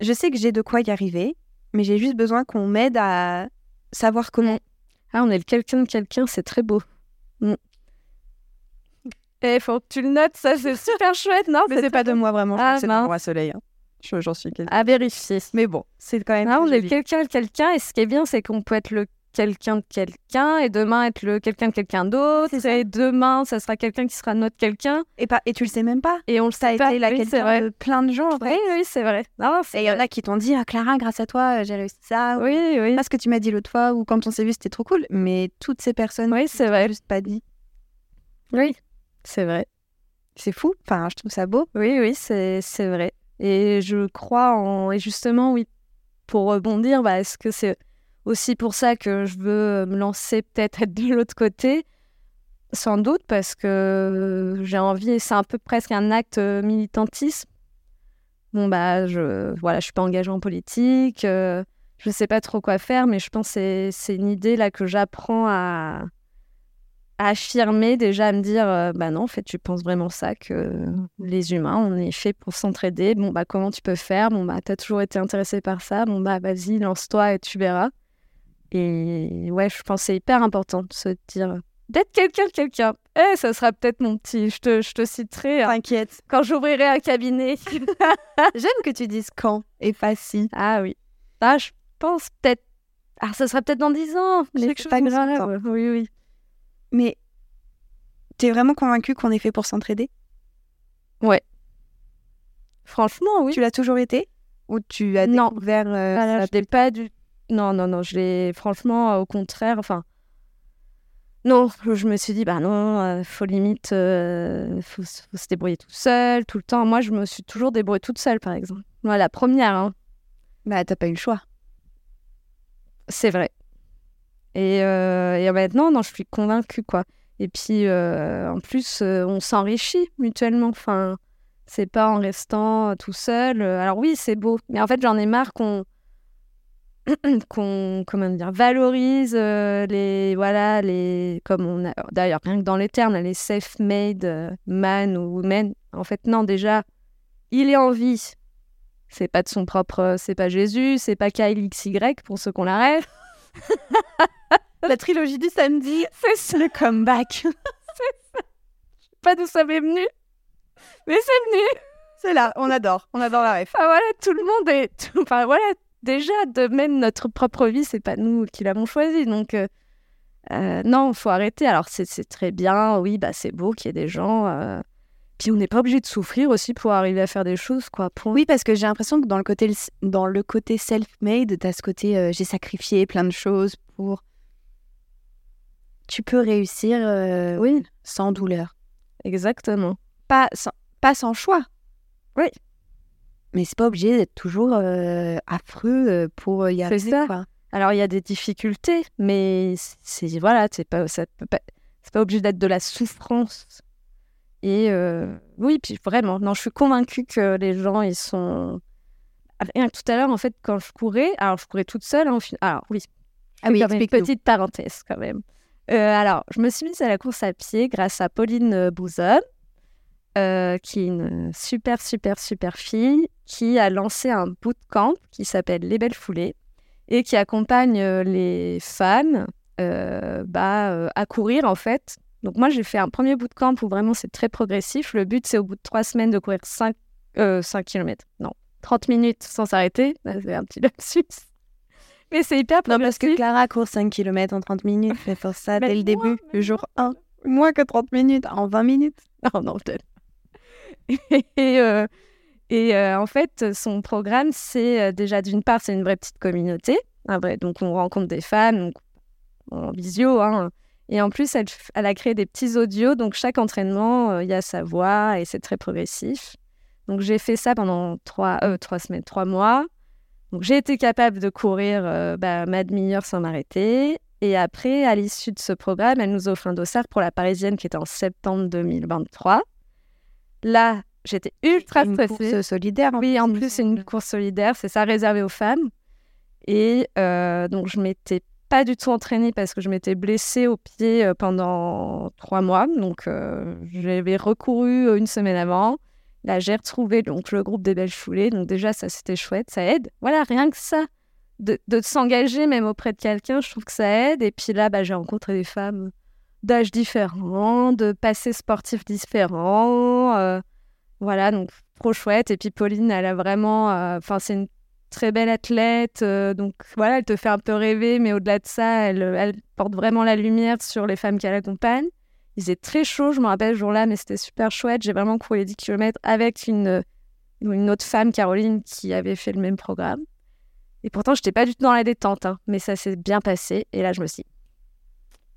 je sais que j'ai de quoi y arriver mais j'ai juste besoin qu'on m'aide à savoir comment Ah, on est le quelqu'un de quelqu'un, c'est très beau. Mm. Et faut que tu le notes, ça c'est super chouette, non mais c'est pas de moi vraiment Ah, c'est le roi soleil hein. Je- j'en suis quelqu'un À vérifier. mais bon c'est quand même Ah, on est le quelqu'un de quelqu'un, et ce qui est bien, c'est qu'on peut être le quelqu'un de quelqu'un, et demain être le quelqu'un de quelqu'un d'autre, et demain, ça sera quelqu'un qui sera notre quelqu'un, et pas et tu le sais même pas et on le ça sait pas. été la Oui, quelqu'un de plein de gens en fait. Oui, oui, c'est vrai. Non, c'est et il y en a qui t'ont dit ah Clara grâce à toi euh, j'ai réussi ça ou Oui, oui. parce que tu m'as dit l'autre fois ou quand on s'est vu c'était trop cool mais toutes ces personnes Oui, c'est vrai. juste pas dit Oui, c'est vrai. c'est fou enfin je trouve ça beau Oui, oui, c'est c'est vrai. Et je crois en. Et justement, oui, pour rebondir, bah, est-ce que c'est aussi pour ça que je veux me lancer, peut-être être de l'autre côté Sans doute, parce que j'ai envie, c'est un peu presque un acte euh, militantisme. Bon, bah, je voilà, je suis pas engagée en politique, euh, je sais pas trop quoi faire, mais je pense que c'est- une idée là que j'apprends à, à affirmer, déjà à me dire, euh, bah non, en fait, tu penses vraiment ça, que les humains, on est fait pour s'entraider. Bon, bah, comment tu peux faire? Bon, bah, t'as toujours été intéressé par ça. Bon, bah, vas-y, lance-toi et tu verras. Et ouais, je pense que c'est hyper important de se dire, d'être quelqu'un de quelqu'un. Eh, ça sera peut-être mon petit, je te, je te citerai hein, T'inquiète. quand j'ouvrirai un cabinet. J'aime que tu dises quand et pas si. ah oui. Ah, je pense peut-être. Ah, ça sera peut-être dans 10 ans. Mais c'est pas grave. Oui, oui. Mais t'es vraiment convaincu qu'on est fait pour s'entraider? Franchement, oui. Tu l'as toujours été? Ou tu as Non. découvert euh, Voilà, ça je pas du. Non, non, non, je l'ai. Franchement, euh, au contraire, enfin. Non, je me suis dit, bah non, euh, faut limite. euh, faut, se débrouiller tout seul, tout le temps. Moi, je me suis toujours débrouillée toute seule, par exemple. Moi, la première, hein, Bah, t'as pas eu le choix. c'est vrai. Et, euh, et maintenant, non, je suis convaincue, quoi. Et puis, en plus, on s'enrichit mutuellement. Enfin, c'est pas en restant tout seul. Alors oui, c'est beau. Mais en fait, j'en ai marre qu'on qu'on comment dire valorise euh, les voilà les comme on a d'ailleurs rien que dans les termes les self-made euh, man ou women en fait non déjà il est en vie c'est pas de son propre c'est pas Jésus c'est pas Kyle XY pour ceux qu'on la rêve La trilogie du samedi, c'est le comeback. pas d'où ça m'est venu mais c'est venu C'est là, on adore. On adore la ref. Enfin, voilà, tout le monde est. tout- Enfin voilà, déjà, de même notre propre vie, c'est pas nous qui l'avons choisi. Donc, euh, euh, non, faut arrêter. Alors, c'est c'est très bien, oui, bah, c'est beau qu'il y ait des gens. euh, Puis, on n'est pas obligé de souffrir aussi pour arriver à faire des choses, quoi. Oui, parce que j'ai l'impression que dans le côté, dans le côté self-made, t'as ce côté euh, j'ai sacrifié plein de choses pour. Tu peux réussir Oui, sans douleur. exactement. Pas sans, pas sans choix. Oui. Mais c'est pas obligé d'être toujours euh, affreux euh, pour y arriver. ça. Quoi. Alors, il y a des difficultés, mais c'est voilà, c'est pas, ça peut pas, c'est pas obligé d'être de la souffrance. Et euh, oui, puis vraiment, non, je suis convaincue que les gens, ils sont. Rien que tout à l'heure, en fait, quand je courais, alors je courais toute seule. hein, Alors oui, Ah oui, une petite parenthèse quand même. Euh, alors, je me suis mise à la course à pied grâce à Pauline euh, Bouzon, euh, qui est une super, super, super fille, qui a lancé un bootcamp qui s'appelle Les Belles Foulées et qui accompagne euh, les femmes euh, bah, euh, à courir en fait. Donc moi, j'ai fait un premier bootcamp où vraiment c'est très progressif. Le but, c'est au bout de trois semaines de courir 5, 5 km. Non, 30 minutes sans s'arrêter. C'est un petit lapsus. Mais c'est hyper Non, parce que progressif. Clara court 5 km en 30 minutes. Mais pour ça, dès le début, le jour 1. Moins que 30 minutes, en 20 minutes. Non, non, peut-être. Et, euh, euh, en fait, son programme, c'est euh, déjà d'une part, c'est une vraie petite communauté. Donc, on rencontre des femmes en visio. hein. et en plus, elle, a créé des petits audios. Donc, chaque entraînement, il y a sa voix et c'est très progressif. Donc, j'ai fait ça pendant trois, semaines, trois mois. Donc, j'ai été capable de courir bah, ma demi-heure sans m'arrêter. Et après, à l'issue de ce programme, elle nous offre un dossard pour la Parisienne qui était en septembre 2023. Là, j'étais ultra une stressée. course solidaire. en Oui, en il me plus, c'est une semble. course solidaire, c'est ça, réservé aux femmes. Et euh, donc, je m'étais pas du tout entraînée parce que je m'étais blessée au pied euh, pendant trois mois. Donc, euh, j'avais recouru une semaine avant. Là, j'ai retrouvé donc, le groupe des Belles Foulées. Donc, déjà, ça, c'était chouette, ça aide. Voilà, rien que ça, de, de s'engager même auprès de quelqu'un, je trouve que ça aide. Et puis là, bah, j'ai rencontré des femmes d'âges différents, de passés sportifs différents. euh, voilà, donc trop chouette. Et puis Pauline, elle a vraiment. euh, Enfin, c'est une très belle athlète. euh, donc voilà, elle te fait un peu rêver, mais au-delà de ça, elle, elle porte vraiment la lumière sur les femmes qu'elle accompagne. Il faisait très chaud, je me rappelle ce jour-là, mais c'était super chouette. J'ai vraiment couru les 10 km avec une, autre femme, Caroline, qui avait fait le même programme. Et pourtant, je n'étais pas du tout dans la détente, hein, mais ça s'est bien passé. Et là, je me suis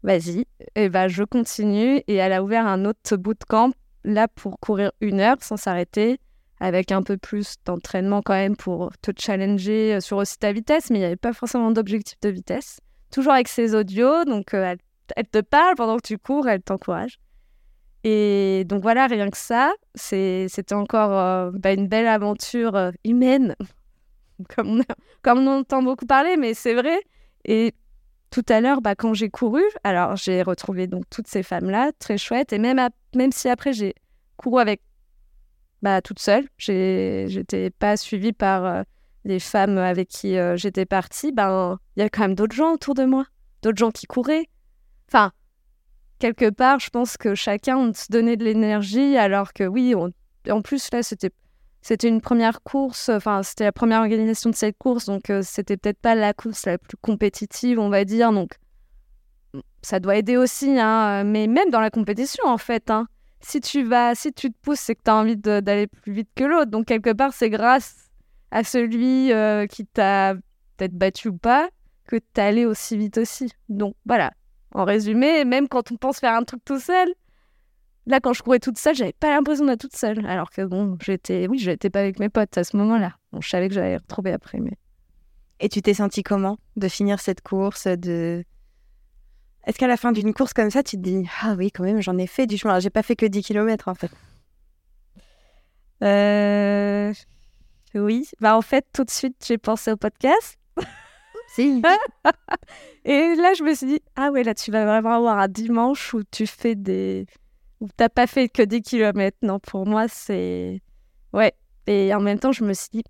vas-y, et ben, je continue. Et elle a ouvert un autre bootcamp, là, pour courir une heure sans s'arrêter, avec un peu plus d'entraînement quand même pour te challenger euh, sur aussi ta vitesse, mais il n'y avait pas forcément d'objectif de vitesse. Toujours avec ses audios, donc euh, elle, te parle pendant que tu cours, elle t'encourage. Et donc voilà, rien que ça, c'était encore euh, bah, une belle aventure humaine, comme on, comme on entend beaucoup parler, mais c'est vrai. Et tout à l'heure, bah, quand j'ai couru, alors j'ai retrouvé donc toutes ces femmes-là, très chouettes, et même, même si après j'ai couru avec bah, toute seule, j'étais pas suivie par euh, les femmes avec qui euh, j'étais partie, ben il y a quand même d'autres gens autour de moi, d'autres gens qui couraient. Enfin, quelque part, je pense que chacun se donnait de l'énergie, alors que oui, on- en plus là, c'était c'était une première course, enfin c'était la première organisation de cette course, donc euh, c'était peut-être pas la course la plus compétitive, on va dire, donc ça doit aider aussi, hein, mais même dans la compétition en fait, hein, si tu vas, si tu te pousses, c'est que tu as envie d'aller plus vite que l'autre, donc quelque part c'est grâce à celui euh, qui t'a peut-être battu ou pas que tu allé aussi vite aussi. Donc voilà, en résumé, même quand on pense faire un truc tout seul, là quand je courais toute seule, j'avais pas l'impression d'être toute seule. Alors que bon, j'étais, oui, j'étais pas avec mes potes à ce moment-là. Bon, je savais que j'allais les retrouver après, mais Et tu t'es senti comment de finir cette course de... Est-ce qu'à la fin d'une course comme ça, tu te dis Ah oui, quand même, j'en ai fait du chemin. Alors, J'ai pas fait que 10 km en fait. euh... oui. Bah en fait, tout de suite, j'ai pensé au podcast. Si. Et là, je me suis dit, ah ouais, là, tu vas vraiment avoir un dimanche où tu fais des. Où t'as pas fait que des kilomètres. Non, pour moi, c'est. Ouais. Et en même temps, je me suis dit,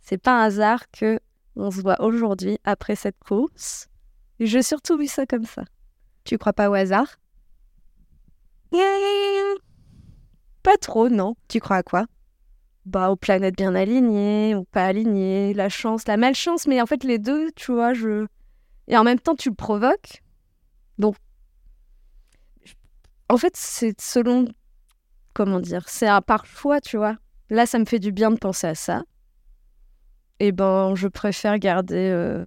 c'est pas un hasard que on se voit aujourd'hui après cette course. Et j'ai surtout vu ça comme ça. tu crois pas au hasard? Pas trop, non. Tu crois à quoi? Bah, aux planètes bien alignées ou pas alignées, la chance, la malchance, mais en fait, les deux, tu vois, je. Et en même temps, tu le provoques. Donc. En fait, c'est selon. Comment dire C'est un par choix, tu vois. Là, ça me fait du bien de penser à ça. Et ben, je préfère garder euh,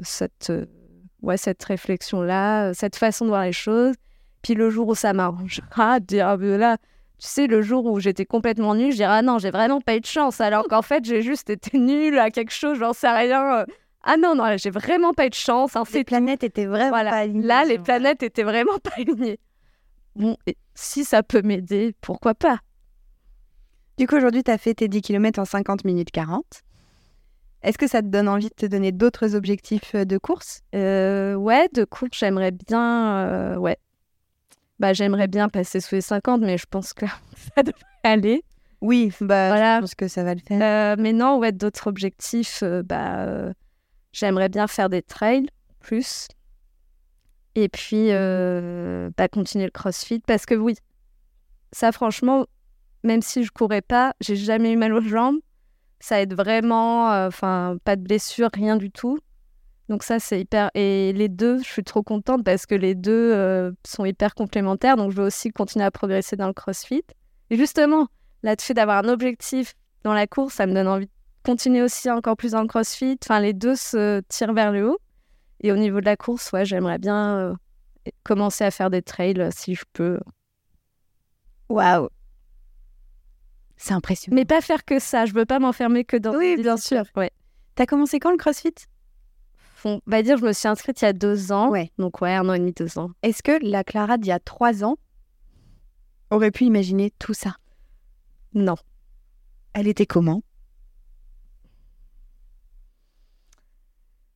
cette, euh, ouais, cette réflexion-là, cette façon de voir les choses. Puis le jour où ça m'arrangera, dire, ah, ben là, tu sais, le jour où j'étais complètement nulle, je dirais, ah non, j'ai vraiment pas eu de chance, alors qu'en fait, j'ai juste été nulle à quelque chose, j'en sais rien. euh. Ah non, non, j'ai vraiment pas eu de chance. hein, Les planètes étaient vraiment voilà. pas alignées. Là, les planètes étaient vraiment pas alignées. Bon, si ça peut m'aider, pourquoi pas? Du coup, aujourd'hui, tu as fait tes 10 km en 50 minutes 40. Est-ce que ça te donne envie de te donner d'autres objectifs euh, de course? Euh, Ouais, de course, j'aimerais bien. euh, ouais. Bah, j'aimerais bien passer sous les 50, mais je pense que ça devrait aller. Oui, bah, Voilà. je pense que ça va le faire. Euh, mais non, ouais, d'autres objectifs, bah, j'aimerais bien faire des trails plus. Et puis, euh, bah, continuer le crossfit. Parce que oui, ça, franchement, même si je courais pas, j'ai jamais eu mal aux jambes. Ça aide vraiment. euh, Enfin, pas de blessure, rien du tout. Donc, ça, c'est hyper. Et les deux, je suis trop contente parce que les deux euh, sont hyper complémentaires. Donc, je veux aussi continuer à progresser dans le crossfit. Et justement, là, le fait d'avoir un objectif dans la course, ça me donne envie de continuer aussi encore plus dans le crossfit. Enfin, les deux se tirent vers le haut. Et au niveau de la course, ouais, j'aimerais bien euh, commencer à faire des trails euh, si je peux. Waouh C'est impressionnant. Mais pas faire que ça. Je veux pas m'enfermer que dans. Oui, bien. Ouais. T'as commencé quand le crossfit? On va dire, je me suis inscrite il y a deux ans. Ouais. Donc, ouais, un an et demi, deux ans. Est-ce que la Clara d'il y a trois ans aurait pu imaginer tout ça? Non. Elle était comment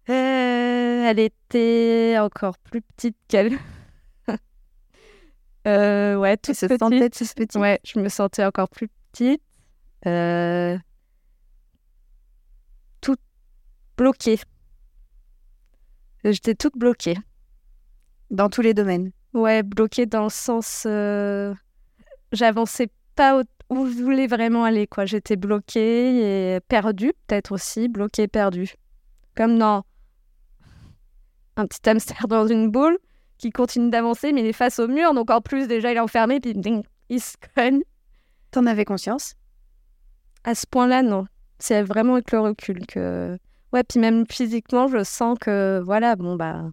Euh, elle était encore plus petite qu'elle. Euh, ouais, toute se petite. Ouais, je me sentais encore plus petite. Euh, toute bloquée. J'étais toute bloquée. dans tous les domaines. Ouais, bloquée dans le sens. euh, J'avançais pas où je voulais vraiment aller, quoi. J'étais bloquée et perdue, peut-être aussi, bloquée, perdue. Comme dans un petit hamster dans une boule qui continue d'avancer, mais il est face au mur, donc en plus, déjà, il est enfermé, puis ding, il se cogne. T'en avais conscience? À ce point-là, non. C'est vraiment avec le recul que. Ouais, puis même physiquement, je sens que, voilà, bon, bah,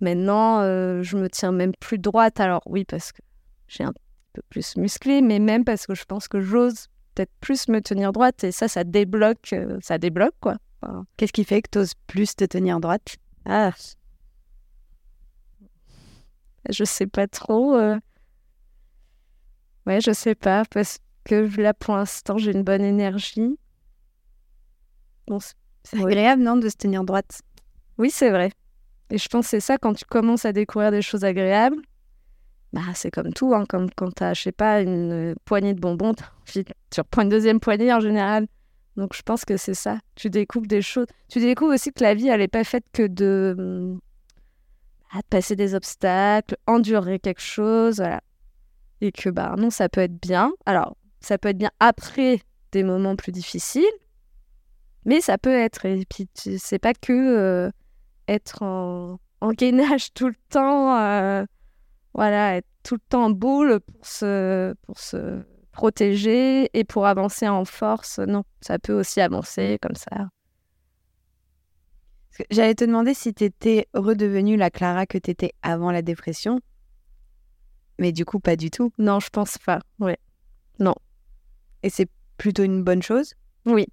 maintenant, euh, je me tiens même plus droite. Alors, oui, parce que j'ai un peu plus musclé, mais même parce que je pense que j'ose peut-être plus me tenir droite. Et ça, ça débloque, euh, ça débloque, quoi. Enfin, Qu'est-ce qui fait que t'oses plus te tenir droite? ah. Je sais pas trop. euh. Ouais, je sais pas, parce que là, pour l'instant, j'ai une bonne énergie. Bon, c'est- Ouais. agréable, non, de se tenir droite? Oui, c'est vrai. Et je pense que c'est ça, quand tu commences à découvrir des choses agréables, bah, c'est comme tout, hein, comme quand tu as, je sais pas, une euh, poignée de bonbons, tu reprends une deuxième poignée en général. Donc je pense que c'est ça. Tu découvres des choses. Tu découvres aussi que la vie, elle n'est pas faite que de, de passer des obstacles, endurer quelque chose, voilà. Et que, bah non, ça peut être bien. Alors, ça peut être bien après des moments plus difficiles, mais ça peut être. Et puis, c'est pas que euh, être en, en gainage tout le temps, euh, voilà, être tout le temps en boule pour se, pour se protéger et pour avancer en force. Non, ça peut aussi avancer comme ça. J'allais te demander si t'étais redevenue la Clara que t'étais avant la dépression. Mais du coup, pas du tout. Non, je pense pas. Ouais. Et c'est plutôt une bonne chose? Oui.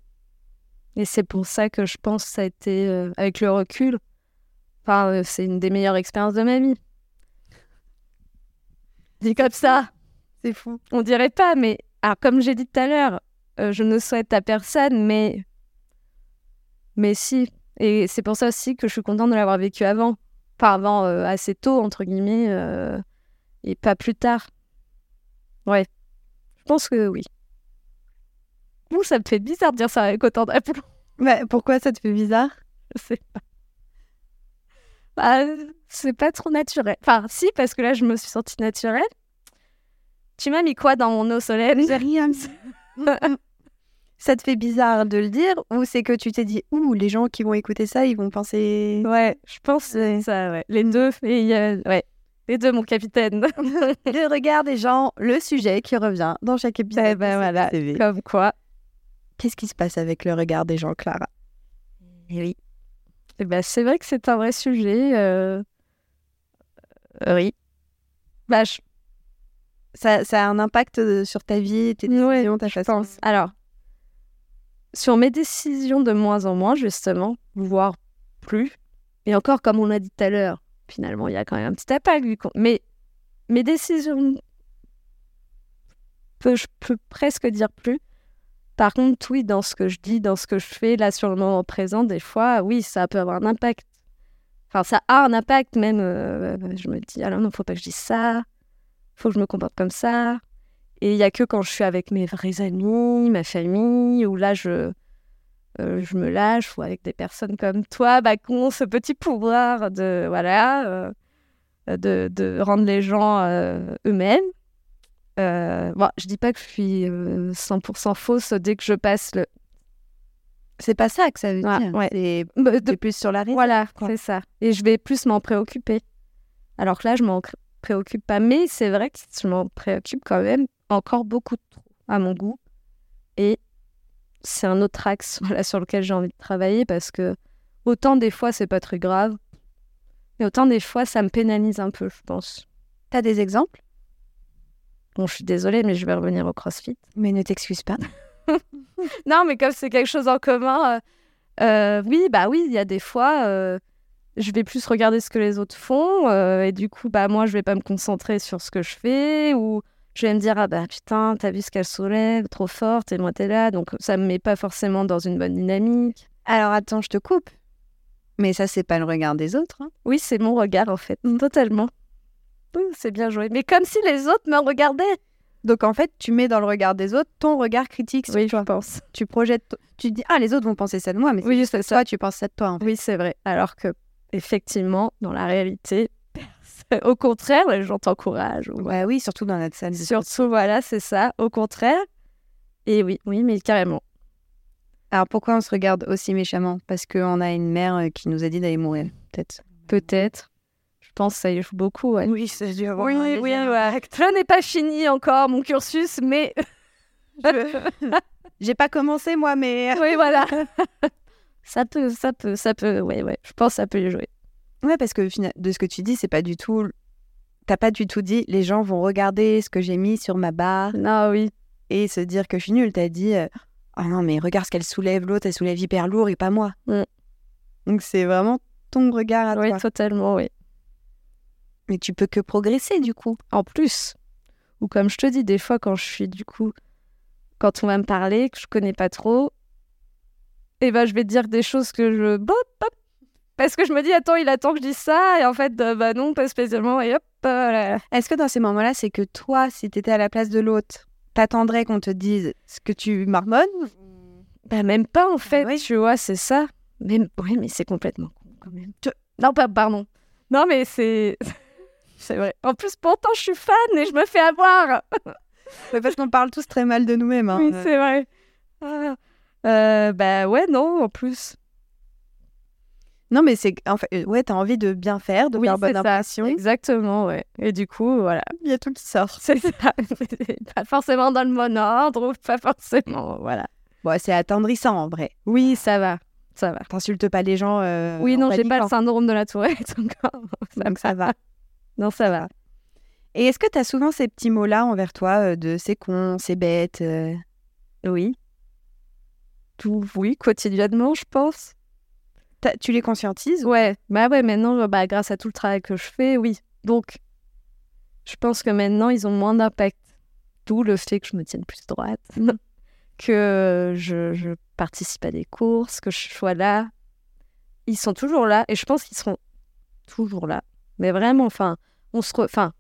Et c'est pour ça que je pense que ça a été, euh, avec le recul, enfin, euh, c'est une des meilleures expériences de ma vie. Dit comme ça, C'est fou. on dirait pas, mais alors, comme j'ai dit tout à l'heure, euh, je ne souhaite à personne, mais mais si. Et c'est pour ça aussi que je suis contente de l'avoir vécu avant. Enfin, avant, euh, assez tôt, entre guillemets, euh, et pas plus tard. Ouais. Je pense que oui. Ouh, ça me fait bizarre de dire ça avec autant d'aplomb. Bah, pourquoi ça te fait bizarre? Je sais pas. Bah, c'est pas trop naturel. Enfin, si, parce que là, je me suis sentie naturelle. Tu m'as mis quoi dans mon eau Solène J'ai rien. Ça te fait bizarre de le dire ou c'est que tu t'es dit ouh les gens qui vont écouter ça ils vont penser Ouais, je pense ça, ouais. Les deux, et ouais. Les deux, mon capitaine. le regard des gens le sujet qui revient dans chaque épisode. Eh ben de voilà, CVCV. comme quoi. Qu'est-ce qui se passe avec le regard des gens Clara? Et oui. Eh ben, c'est vrai que c'est un vrai sujet. euh, oui. Bah, je ça, ça a un impact euh, sur ta vie, tes décisions, Ouais, ta façon. pense. Alors, sur mes décisions de moins en moins, justement, voire plus, et encore comme on a dit tout à l'heure, finalement, il y a quand même un petit impact. Mais mes décisions, je peux presque dire plus. Par contre, oui, dans ce que je dis, dans ce que je fais, là, sur le moment présent, des fois, oui, ça peut avoir un impact. Enfin, ça a un impact, même. euh, je me dis, alors non, faut pas que je dise ça. Faut que je me comporte comme ça. Et il y a que quand je suis avec mes vrais amis, ma famille, où là, je, euh, je me lâche, ou avec des personnes comme toi, bah, qui ont ce petit pouvoir de, voilà, euh, de, de rendre les gens euh, eux-mêmes. Bon, je dis pas que je suis euh, 100% fausse dès que je passe le... C'est pas ça que ça veut Ouais, dire. ouais. C'est de- t'es plus sur la raison. Voilà, c'est ça. Et je vais plus m'en préoccuper. Alors que là, je m'en préoccupe pas. Mais c'est vrai que je m'en préoccupe quand même encore beaucoup trop, à mon goût. Et c'est un autre axe voilà, sur lequel j'ai envie de travailler parce que autant des fois, c'est pas très grave, mais autant des fois, ça me pénalise un peu, je pense. T'as des exemples? Bon, je suis désolée, mais je vais revenir au crossfit. Mais ne t'excuse pas. Non, mais comme c'est quelque chose en commun, euh, euh, oui, bah oui, il y a des fois, euh, je vais plus regarder ce que les autres font, et du coup, bah moi, je vais pas me concentrer sur ce que je fais, ou je vais me dire ah bah putain t'as vu ce qu'elle soulève trop forte et moi t'es là donc ça me met pas forcément dans une bonne dynamique Alors attends, je te coupe. Mais ça, c'est pas le regard des autres. hein. oui c'est mon regard en fait totalement c'est bien joué mais comme si les autres me regardaient Donc en fait, tu mets dans le regard des autres ton regard critique sur oui toi. je pense Tu projettes, tu dis ah les autres vont penser ça de moi, mais oui c'est ça toi tu penses ça de toi. en fait. oui c'est vrai alors que effectivement dans la réalité au contraire t'encouragent ou- Ouais, oui, surtout dans notre salle. surtout voilà c'est ça au contraire et oui oui mais carrément Alors pourquoi on se regarde aussi méchamment? Parce qu'on a une mère euh, qui nous a dit d'aller mourir, peut-être. peut-être je pense que ça y joue beaucoup ouais. Oui, ça a dû avoir Oui, oui, oui, ouais. Je n'ai pas fini encore mon cursus, mais J'ai pas commencé moi, mais oui, voilà. ça peut, ça peut, ça peut, ouais, ouais. Je pense que ça peut y jouer. Ouais, parce que de ce que tu dis, c'est pas du tout. T'as pas du tout dit les gens vont regarder ce que j'ai mis sur ma barre Non, oui, et se dire que je suis nulle. T'as dit euh, ah non mais regarde ce qu'elle soulève, l'autre elle soulève hyper lourd et pas moi. Mm. Donc c'est vraiment ton regard à oui, toi. totalement, oui. Mais tu peux que progresser du coup. En plus, ou comme je te dis, des fois quand je suis du coup, quand on va me parler, que je connais pas trop, et ben je vais dire des choses que je bop, bop, parce que je me dis attends, il attend que je dise ça, et en fait, euh, bah non, pas spécialement, et hop, euh. Est-ce que dans ces moments-là, c'est que toi, si t'étais à la place de l'autre, t'attendrais qu'on te dise ce que tu marmonnes Bah même pas en fait, oui. tu vois, c'est ça. Même, oui, mais c'est complètement con quand même. Non, pas, pardon. Non, mais c'est... c'est vrai. En plus, pourtant, je suis fan et je me fais avoir. Ouais, Parce qu'on parle tous très mal de nous-mêmes. hein. Oui, c'est vrai. Ah. Euh, bah ouais, non, en plus. Non, mais c'est en fait, ouais, t'as envie de bien faire, de Oui, faire bonne ça. impression. Exactement, ouais. Et du coup, voilà. Il y a tout qui sort. C'est ça. pas forcément dans le bon ordre, ou pas forcément, voilà. Bon, c'est attendrissant en vrai. Oui, ça va. Ça va. T'insultes pas les gens. euh, Oui, non, j'ai pas le syndrome de la tourette encore. Donc ça va. Non, ça va. Et est-ce que t'as souvent ces petits mots-là envers toi euh, de c'est con, c'est bête euh, Oui. Tout, oui, quotidiennement, je pense. Tu les conscientises Ouais, bah ouais, maintenant, bah, grâce à tout le travail que je fais, oui. Donc, je pense que maintenant, ils ont moins d'impact. D'où le fait que je me tienne plus droite, que je, je participe à des courses, que je sois là. Ils sont toujours là, et je pense qu'ils seront toujours là. Mais vraiment, enfin, on se... Enfin,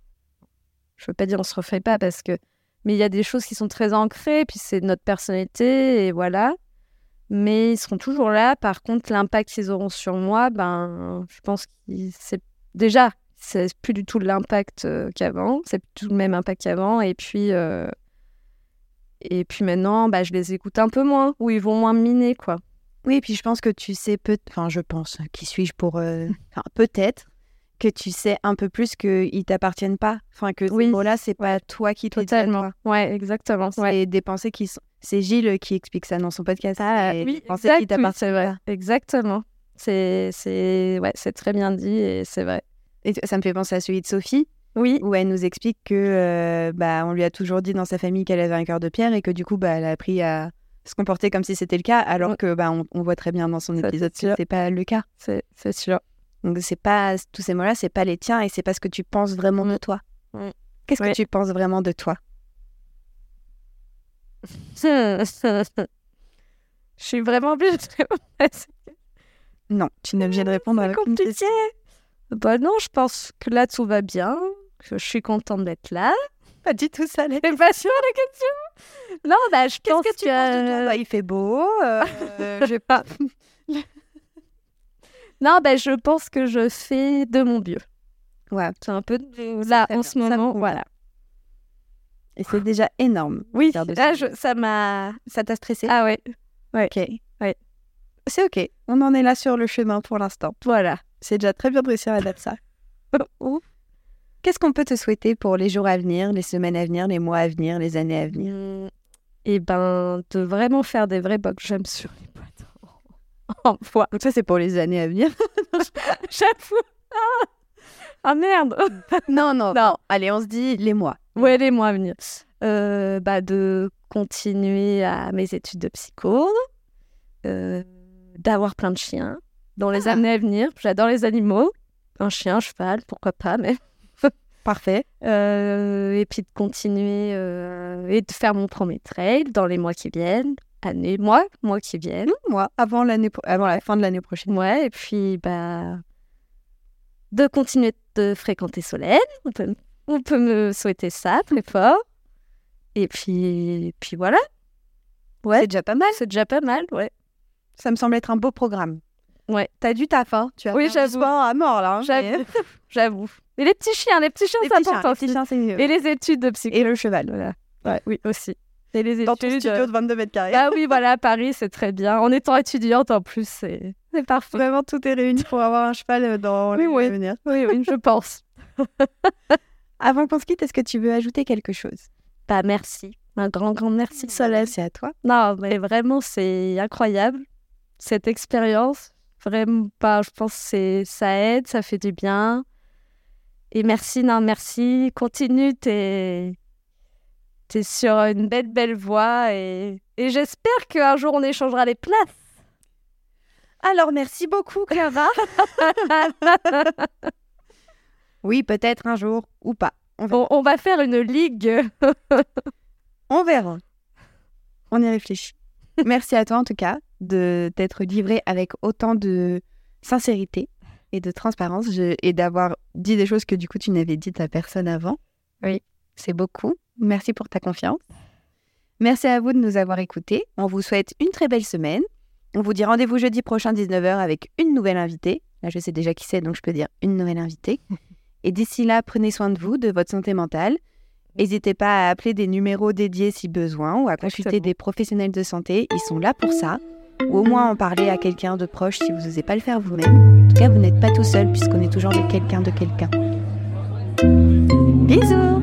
je veux pas dire on se refait pas, parce que... Mais il y a des choses qui sont très ancrées, puis c'est notre personnalité, et voilà mais ils seront toujours là. Par contre, l'impact qu'ils auront sur moi, ben, je pense que c'est déjà, c'est plus du tout l'impact euh, qu'avant, c'est plus tout le même impact qu'avant. Et puis, euh, et puis maintenant, bah, je les écoute un peu moins, ou ils vont moins miner, quoi. Oui, et puis je pense que tu sais peut enfin je pense, qui suis-je pour euh, enfin peut-être que tu sais un peu plus qu'ils t'appartiennent pas. Enfin que Oui. ces mots-là, c'est pas toi qui te Totalement. Ouais, exactement. C'est Ouais. des pensées qui sont c'est Gilles qui explique ça dans son podcast. Ah, oui, des pensées exact, qui oui, t'appartiennent c'est vrai. pas. Exactement. C'est, ouais, très bien dit et c'est vrai. Et ça me fait penser à celui de Sophie Oui, où elle nous explique que euh, bah on lui a toujours dit dans sa famille qu'elle avait un cœur de pierre et que du coup bah elle a appris à se comporter comme si c'était le cas alors que bah on, on voit très bien dans son épisode que c'est pas le cas. c'est sûr. Donc c'est pas tous ces mots-là, c'est pas les tiens et c'est pas ce que tu penses vraiment de toi. Mm. Qu'est-ce Ouais. que tu penses vraiment de toi? Je suis vraiment obligée de répondre à Non, tu n'es obligé de répondre une compliqué. question. Bah non, je pense que là tout va bien, que je suis contente d'être là. Pas du tout ça. T'es pas sûre la question? Non, bah je Qu'est-ce pense que tu penses de toi? Que... Bah, Il fait beau. euh, je vais pas. Non, bah je pense que je fais de mon mieux. Ouais. C'est un peu de- là en bien. ce moment, voilà. Et c'est déjà énorme. Oui, de là, je- ça m'a... Ça t'a stressé? Ah ouais, Ok. Ouais. C'est ok. On en est là sur le chemin pour l'instant. voilà. C'est déjà très bien de réussir à adapter ça. Qu'est-ce qu'on peut te souhaiter pour les jours à venir, les semaines à venir, les mois à venir, les années à venir? Et ben, de vraiment faire des vrais box jumps sur les boîtes bois. Donc ça, c'est pour les années à venir. J'avoue. Ah, Ah, merde. non, non, Non. Allez, on se dit les mois. Ouais, les mois à venir. Euh, bah, de continuer à mes études de psycho, euh, d'avoir plein de chiens dans les Ah. années à venir. J'adore les animaux. Un chien, un cheval, pourquoi pas, mais Parfait. Euh, et puis de continuer et de faire mon premier trail dans les mois qui viennent, année, mois, mois qui viennent. Moi, avant, l'année avant la fin de l'année prochaine. Ouais, et puis bah de continuer de fréquenter Solène. On peut, on peut me souhaiter ça très fort. Et puis, puis voilà, Ouais. C'est déjà pas mal. c'est déjà pas mal, ouais. Ça me semble être un beau programme. Ouais. T'as du taf, hein Tu as Oui, j'avoue. à mort, là. hein, J'avoue, mais- j'avoue. Et les petits chiens, les petits chiens, c'est petits chiens, important les chiens, c'est mieux. Et les études de psycho. Et le cheval. Voilà. Ouais, oui, aussi. Et les Dans ton studio de 22 mètres carrés. Bah oui, voilà, à Paris, c'est très bien. En étant étudiante, en plus, c'est c'est parfait. Vraiment, tout est réuni pour avoir un cheval euh, dans Oui, oui. à venir. Oui, oui, je pense. Avant qu'on se quitte, est-ce que tu veux ajouter quelque chose? Bah merci. Un grand, grand merci, Solène. C'est à toi. Non, mais vraiment, c'est incroyable, cette expérience. Vraiment pas, je pense que c'est- ça aide, ça fait du bien. Et merci, non, merci. Continue, t'es es sur une belle, belle voie. Et, et j'espère qu'un jour, on échangera les places. Alors, merci beaucoup, Clara. oui, peut-être un jour ou pas. On verra. on, on va faire une ligue. On verra. On y réfléchit. Merci à toi, en tout cas, de t'être livré avec autant de sincérité et de transparence je- et d'avoir dit des choses que du coup tu n'avais dites à personne avant. Oui. C'est beaucoup. Merci pour ta confiance. Merci à vous de nous avoir écoutés. On vous souhaite une très belle semaine. On vous dit rendez-vous jeudi prochain 19h avec une nouvelle invitée. Là, je sais déjà qui c'est, donc je peux dire une nouvelle invitée. Et d'ici là, prenez soin de vous, de votre santé mentale. N'hésitez pas à appeler des numéros dédiés si besoin ou à consulter Exactement. des professionnels de santé. Ils sont là pour ça. Ou au moins en parler à quelqu'un de proche si vous n'osez pas le faire vous-même. En tout cas, vous n'êtes pas tout seul puisqu'on est toujours de quelqu'un de quelqu'un. Bisous